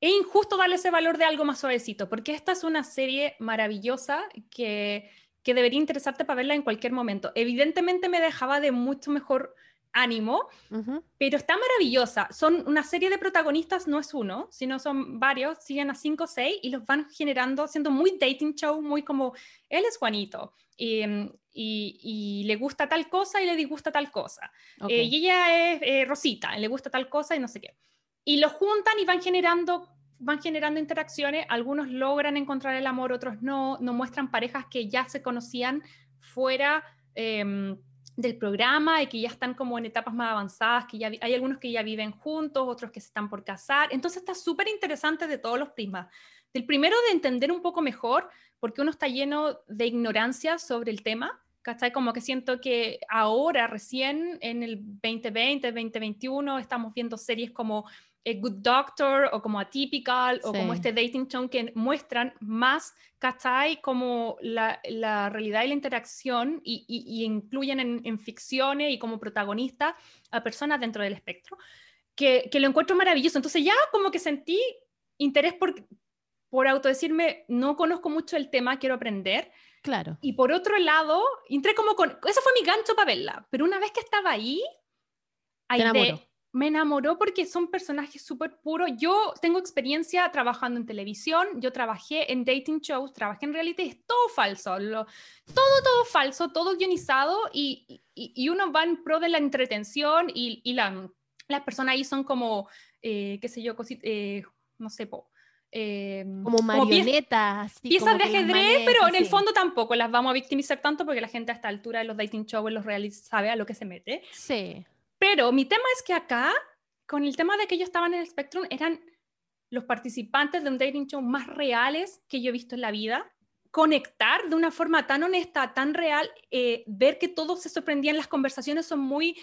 Es injusto darle ese valor de algo más suavecito, porque esta es una serie maravillosa que, que debería interesarte para verla en cualquier momento. Evidentemente me dejaba de mucho mejor ánimo, pero está maravillosa. Son una serie de protagonistas, no es uno, sino son varios, siguen a cinco o seis y los van generando, siendo muy dating show, muy como, él es Juanito y, y, le gusta tal cosa y le disgusta tal cosa. Eh, y ella es eh, Rosita, le gusta tal cosa y no sé qué. Y los juntan y van generando van generando interacciones, algunos logran encontrar el amor, otros no, no muestran parejas que ya se conocían fuera em, del programa y que ya están como en etapas más avanzadas, que ya hay algunos que ya viven juntos, otros que se están por casar. Entonces está súper interesante de todos los prismas. Del primero de entender un poco mejor, porque uno está lleno de ignorancia sobre el tema, ¿cachai? Como que siento que ahora, recién en el 2020, 2021, estamos viendo series como a Good Doctor o como Atypical o como este Dating Show que muestran más, ¿cachai? Como la, la realidad y la interacción y, y, incluyen en, en, ficciones y como protagonistas a personas dentro del espectro, que, que, lo encuentro maravilloso. Entonces ya como que sentí interés por, por autodecirme, no conozco mucho el tema, quiero aprender. Claro. Y por otro lado, entré como con, eso fue mi gancho para verla, pero una vez que estaba ahí, ahí me enamoró porque son personajes súper puros. Yo tengo experiencia trabajando en televisión, yo trabajé en dating shows, trabajé en reality, es todo falso, todo, todo falso, todo guionizado y, y, uno va en pro de la entretención y, y la, las personas ahí son como, eh, qué sé yo, eh, no sé, po, eh, como marionetas. piezas de ajedrez, pero en el fondo tampoco las vamos a victimizar tanto porque la gente a esta altura de los dating shows, en los reality, sabe a lo que se mete. Sí. Pero mi tema es que acá, con el tema de que ellos estaban en el Spectrum, eran los participantes de un dating show más reales que yo he visto en la vida. Conectar de una forma tan honesta, tan real, eh, ver que todos se sorprendían, las conversaciones son muy...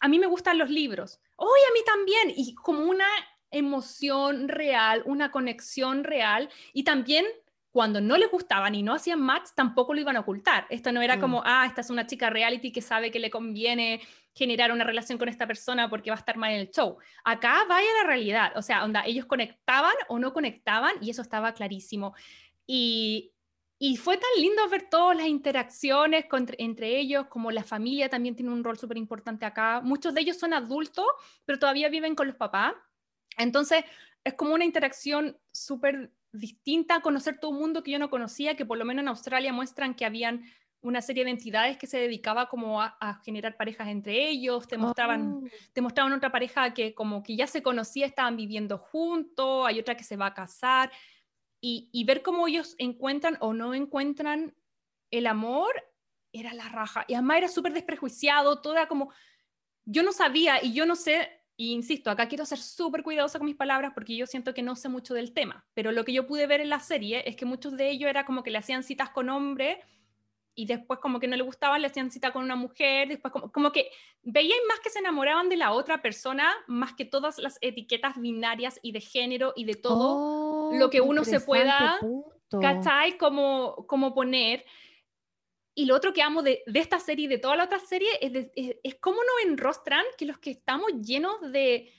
A mí me gustan los libros. ¡Oye, a mí también! Y como una emoción real, una conexión real y también cuando no les gustaban y no hacían match, tampoco lo iban a ocultar. Esto no era mm. como, ah, esta es una chica reality que sabe que le conviene generar una relación con esta persona porque va a estar mal en el show. Acá vaya la realidad, o sea, onda, ellos conectaban o no conectaban y eso estaba clarísimo. Y, y fue tan lindo ver todas las interacciones entre ellos, como la familia también tiene un rol súper importante acá. Muchos de ellos son adultos, pero todavía viven con los papás. Entonces, es como una interacción súper distinta, conocer todo un mundo que yo no conocía, que por lo menos en Australia muestran que habían una serie de entidades que se dedicaba como a, generar parejas entre ellos, te mostraban, oh. te mostraban otra pareja que como que ya se conocía, estaban viviendo juntos, hay otra que se va a casar, y, y ver cómo ellos encuentran o no encuentran el amor, era la raja. Y además era súper desprejuiciado, toda como, yo no sabía y yo no sé y insisto, acá quiero ser súper cuidadosa con mis palabras porque yo siento que no sé mucho del tema, pero lo que yo pude ver en la serie es que muchos de ellos era como que le hacían citas con hombres y después como que no le gustaban, le hacían cita con una mujer, después como, como que veían más que se enamoraban de la otra persona, más que todas las etiquetas binarias y de género y de todo lo que uno se pueda, ¿cachai? Como, como poner. Y lo otro que amo de, esta serie y de toda la otra serie es, es, cómo nos enrostran que los que estamos llenos de,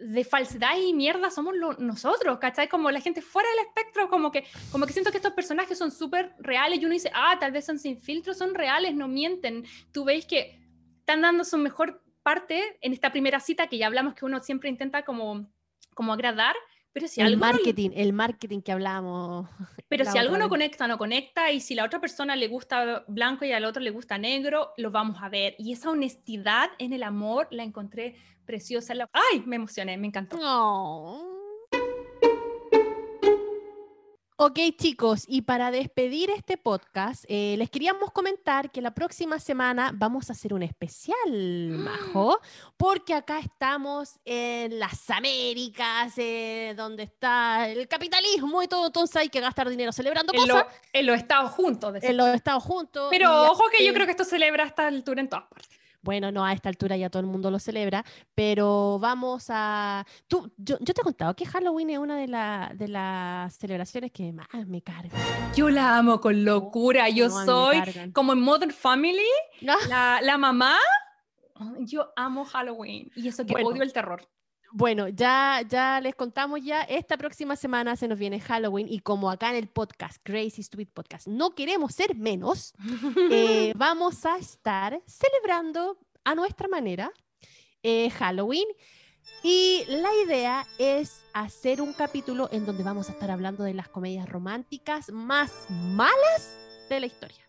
de falsedad y mierda somos nosotros, ¿cachai? Como la gente fuera del espectro, como que, como que siento que estos personajes son súper reales y uno dice, ah, tal vez son sin filtro, son reales, no mienten. Tú veis que están dando su mejor parte en esta primera cita que ya hablamos que uno siempre intenta como, como agradar, el marketing, el marketing que hablamos. (laughs) Pero si algo no conecta, no conecta, y si la otra persona le gusta blanco y al otro le gusta negro, lo vamos a ver. Y esa honestidad en el amor la encontré preciosa. ¡Ay! Me emocioné, me encantó. Ok chicos, y para despedir este podcast, eh, les queríamos comentar que la próxima semana vamos a hacer un especial, Majo, porque acá estamos en las Américas, eh, donde está el capitalismo y todo, entonces hay que gastar dinero celebrando cosas. en los Estados juntos. En los Estados juntos. Pero ojo que yo creo que esto celebra hasta el altura en todas partes. Bueno, no, a esta altura ya todo el mundo lo celebra, pero vamos a... Tú, yo, te he contado que Halloween es una de, de las celebraciones que más me carga. Yo la amo con locura, yo soy como en Modern Family, (laughs) la, la, mamá, yo amo Halloween y eso que odio el terror. Bueno, ya, ya les contamos ya, esta próxima semana se nos viene Halloween y como acá en el podcast, Crazy Stupid Podcast, no queremos ser menos, (laughs) eh, vamos a estar celebrando a nuestra manera eh, Halloween y la idea es hacer un capítulo en donde vamos a estar hablando de las comedias románticas más malas de la historia.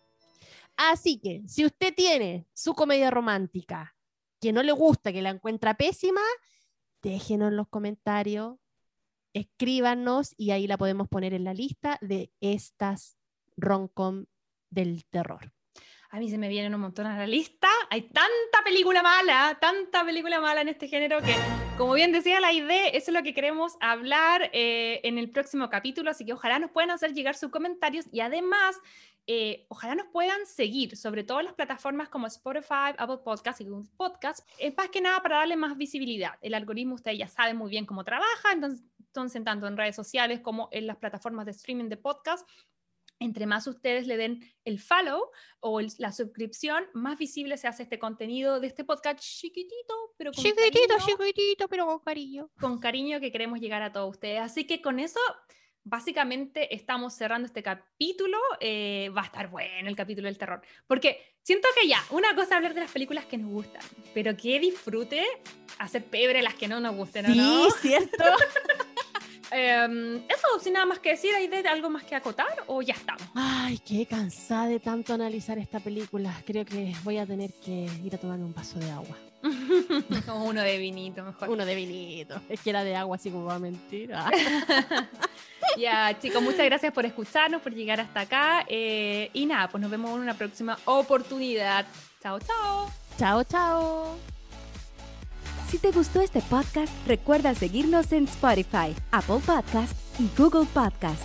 Así que si usted tiene su comedia romántica que no le gusta, que la encuentra pésima, déjenos en los comentarios, escríbanos y ahí la podemos poner en la lista de estas roncom del terror. a mí se me vienen un montón a la lista. Hay tanta película mala, tanta película mala en este género que, como bien decía la idea, eso es lo que queremos hablar eh, en el próximo capítulo, así que ojalá nos puedan hacer llegar sus comentarios y además... Eh, ojalá nos puedan seguir, sobre todo en las plataformas como Spotify, Apple Podcasts y Google Podcasts, es más que nada para darle más visibilidad. El algoritmo, ustedes ya saben muy bien cómo trabaja, entonces, entonces tanto en redes sociales como en las plataformas de streaming de podcast, entre más ustedes le den el follow o la suscripción, más visible se hace este contenido de este podcast chiquitito, pero con chiquitito, cariño, chiquitito, pero con cariño. Con cariño que queremos llegar a todos ustedes. Así que con eso, básicamente estamos cerrando este capítulo. Eh, va a estar bueno el capítulo del terror, porque siento que ya, una cosa es hablar de las películas que nos gustan, pero que disfrute hacer pebre las que no nos gusten, ¿o sí, no? cierto. (laughs) Em, eso, sin nada más que decir, ¿hay de algo más que acotar o ya estamos? Ay, qué cansada de tanto analizar esta película. Creo que voy a tener que ir a tomarme un vaso de agua. (laughs) Como uno de vinito, mejor. Uno de vinito. Es que era de agua, así como va a mentir. Ah. (laughs) ya, chicos, muchas gracias por escucharnos, por llegar hasta acá. eh, y nada, pues nos vemos en una próxima oportunidad. Chao, chao. Chao, chao. Si te gustó este podcast, recuerda seguirnos en Spotify, Apple Podcast y Google Podcast.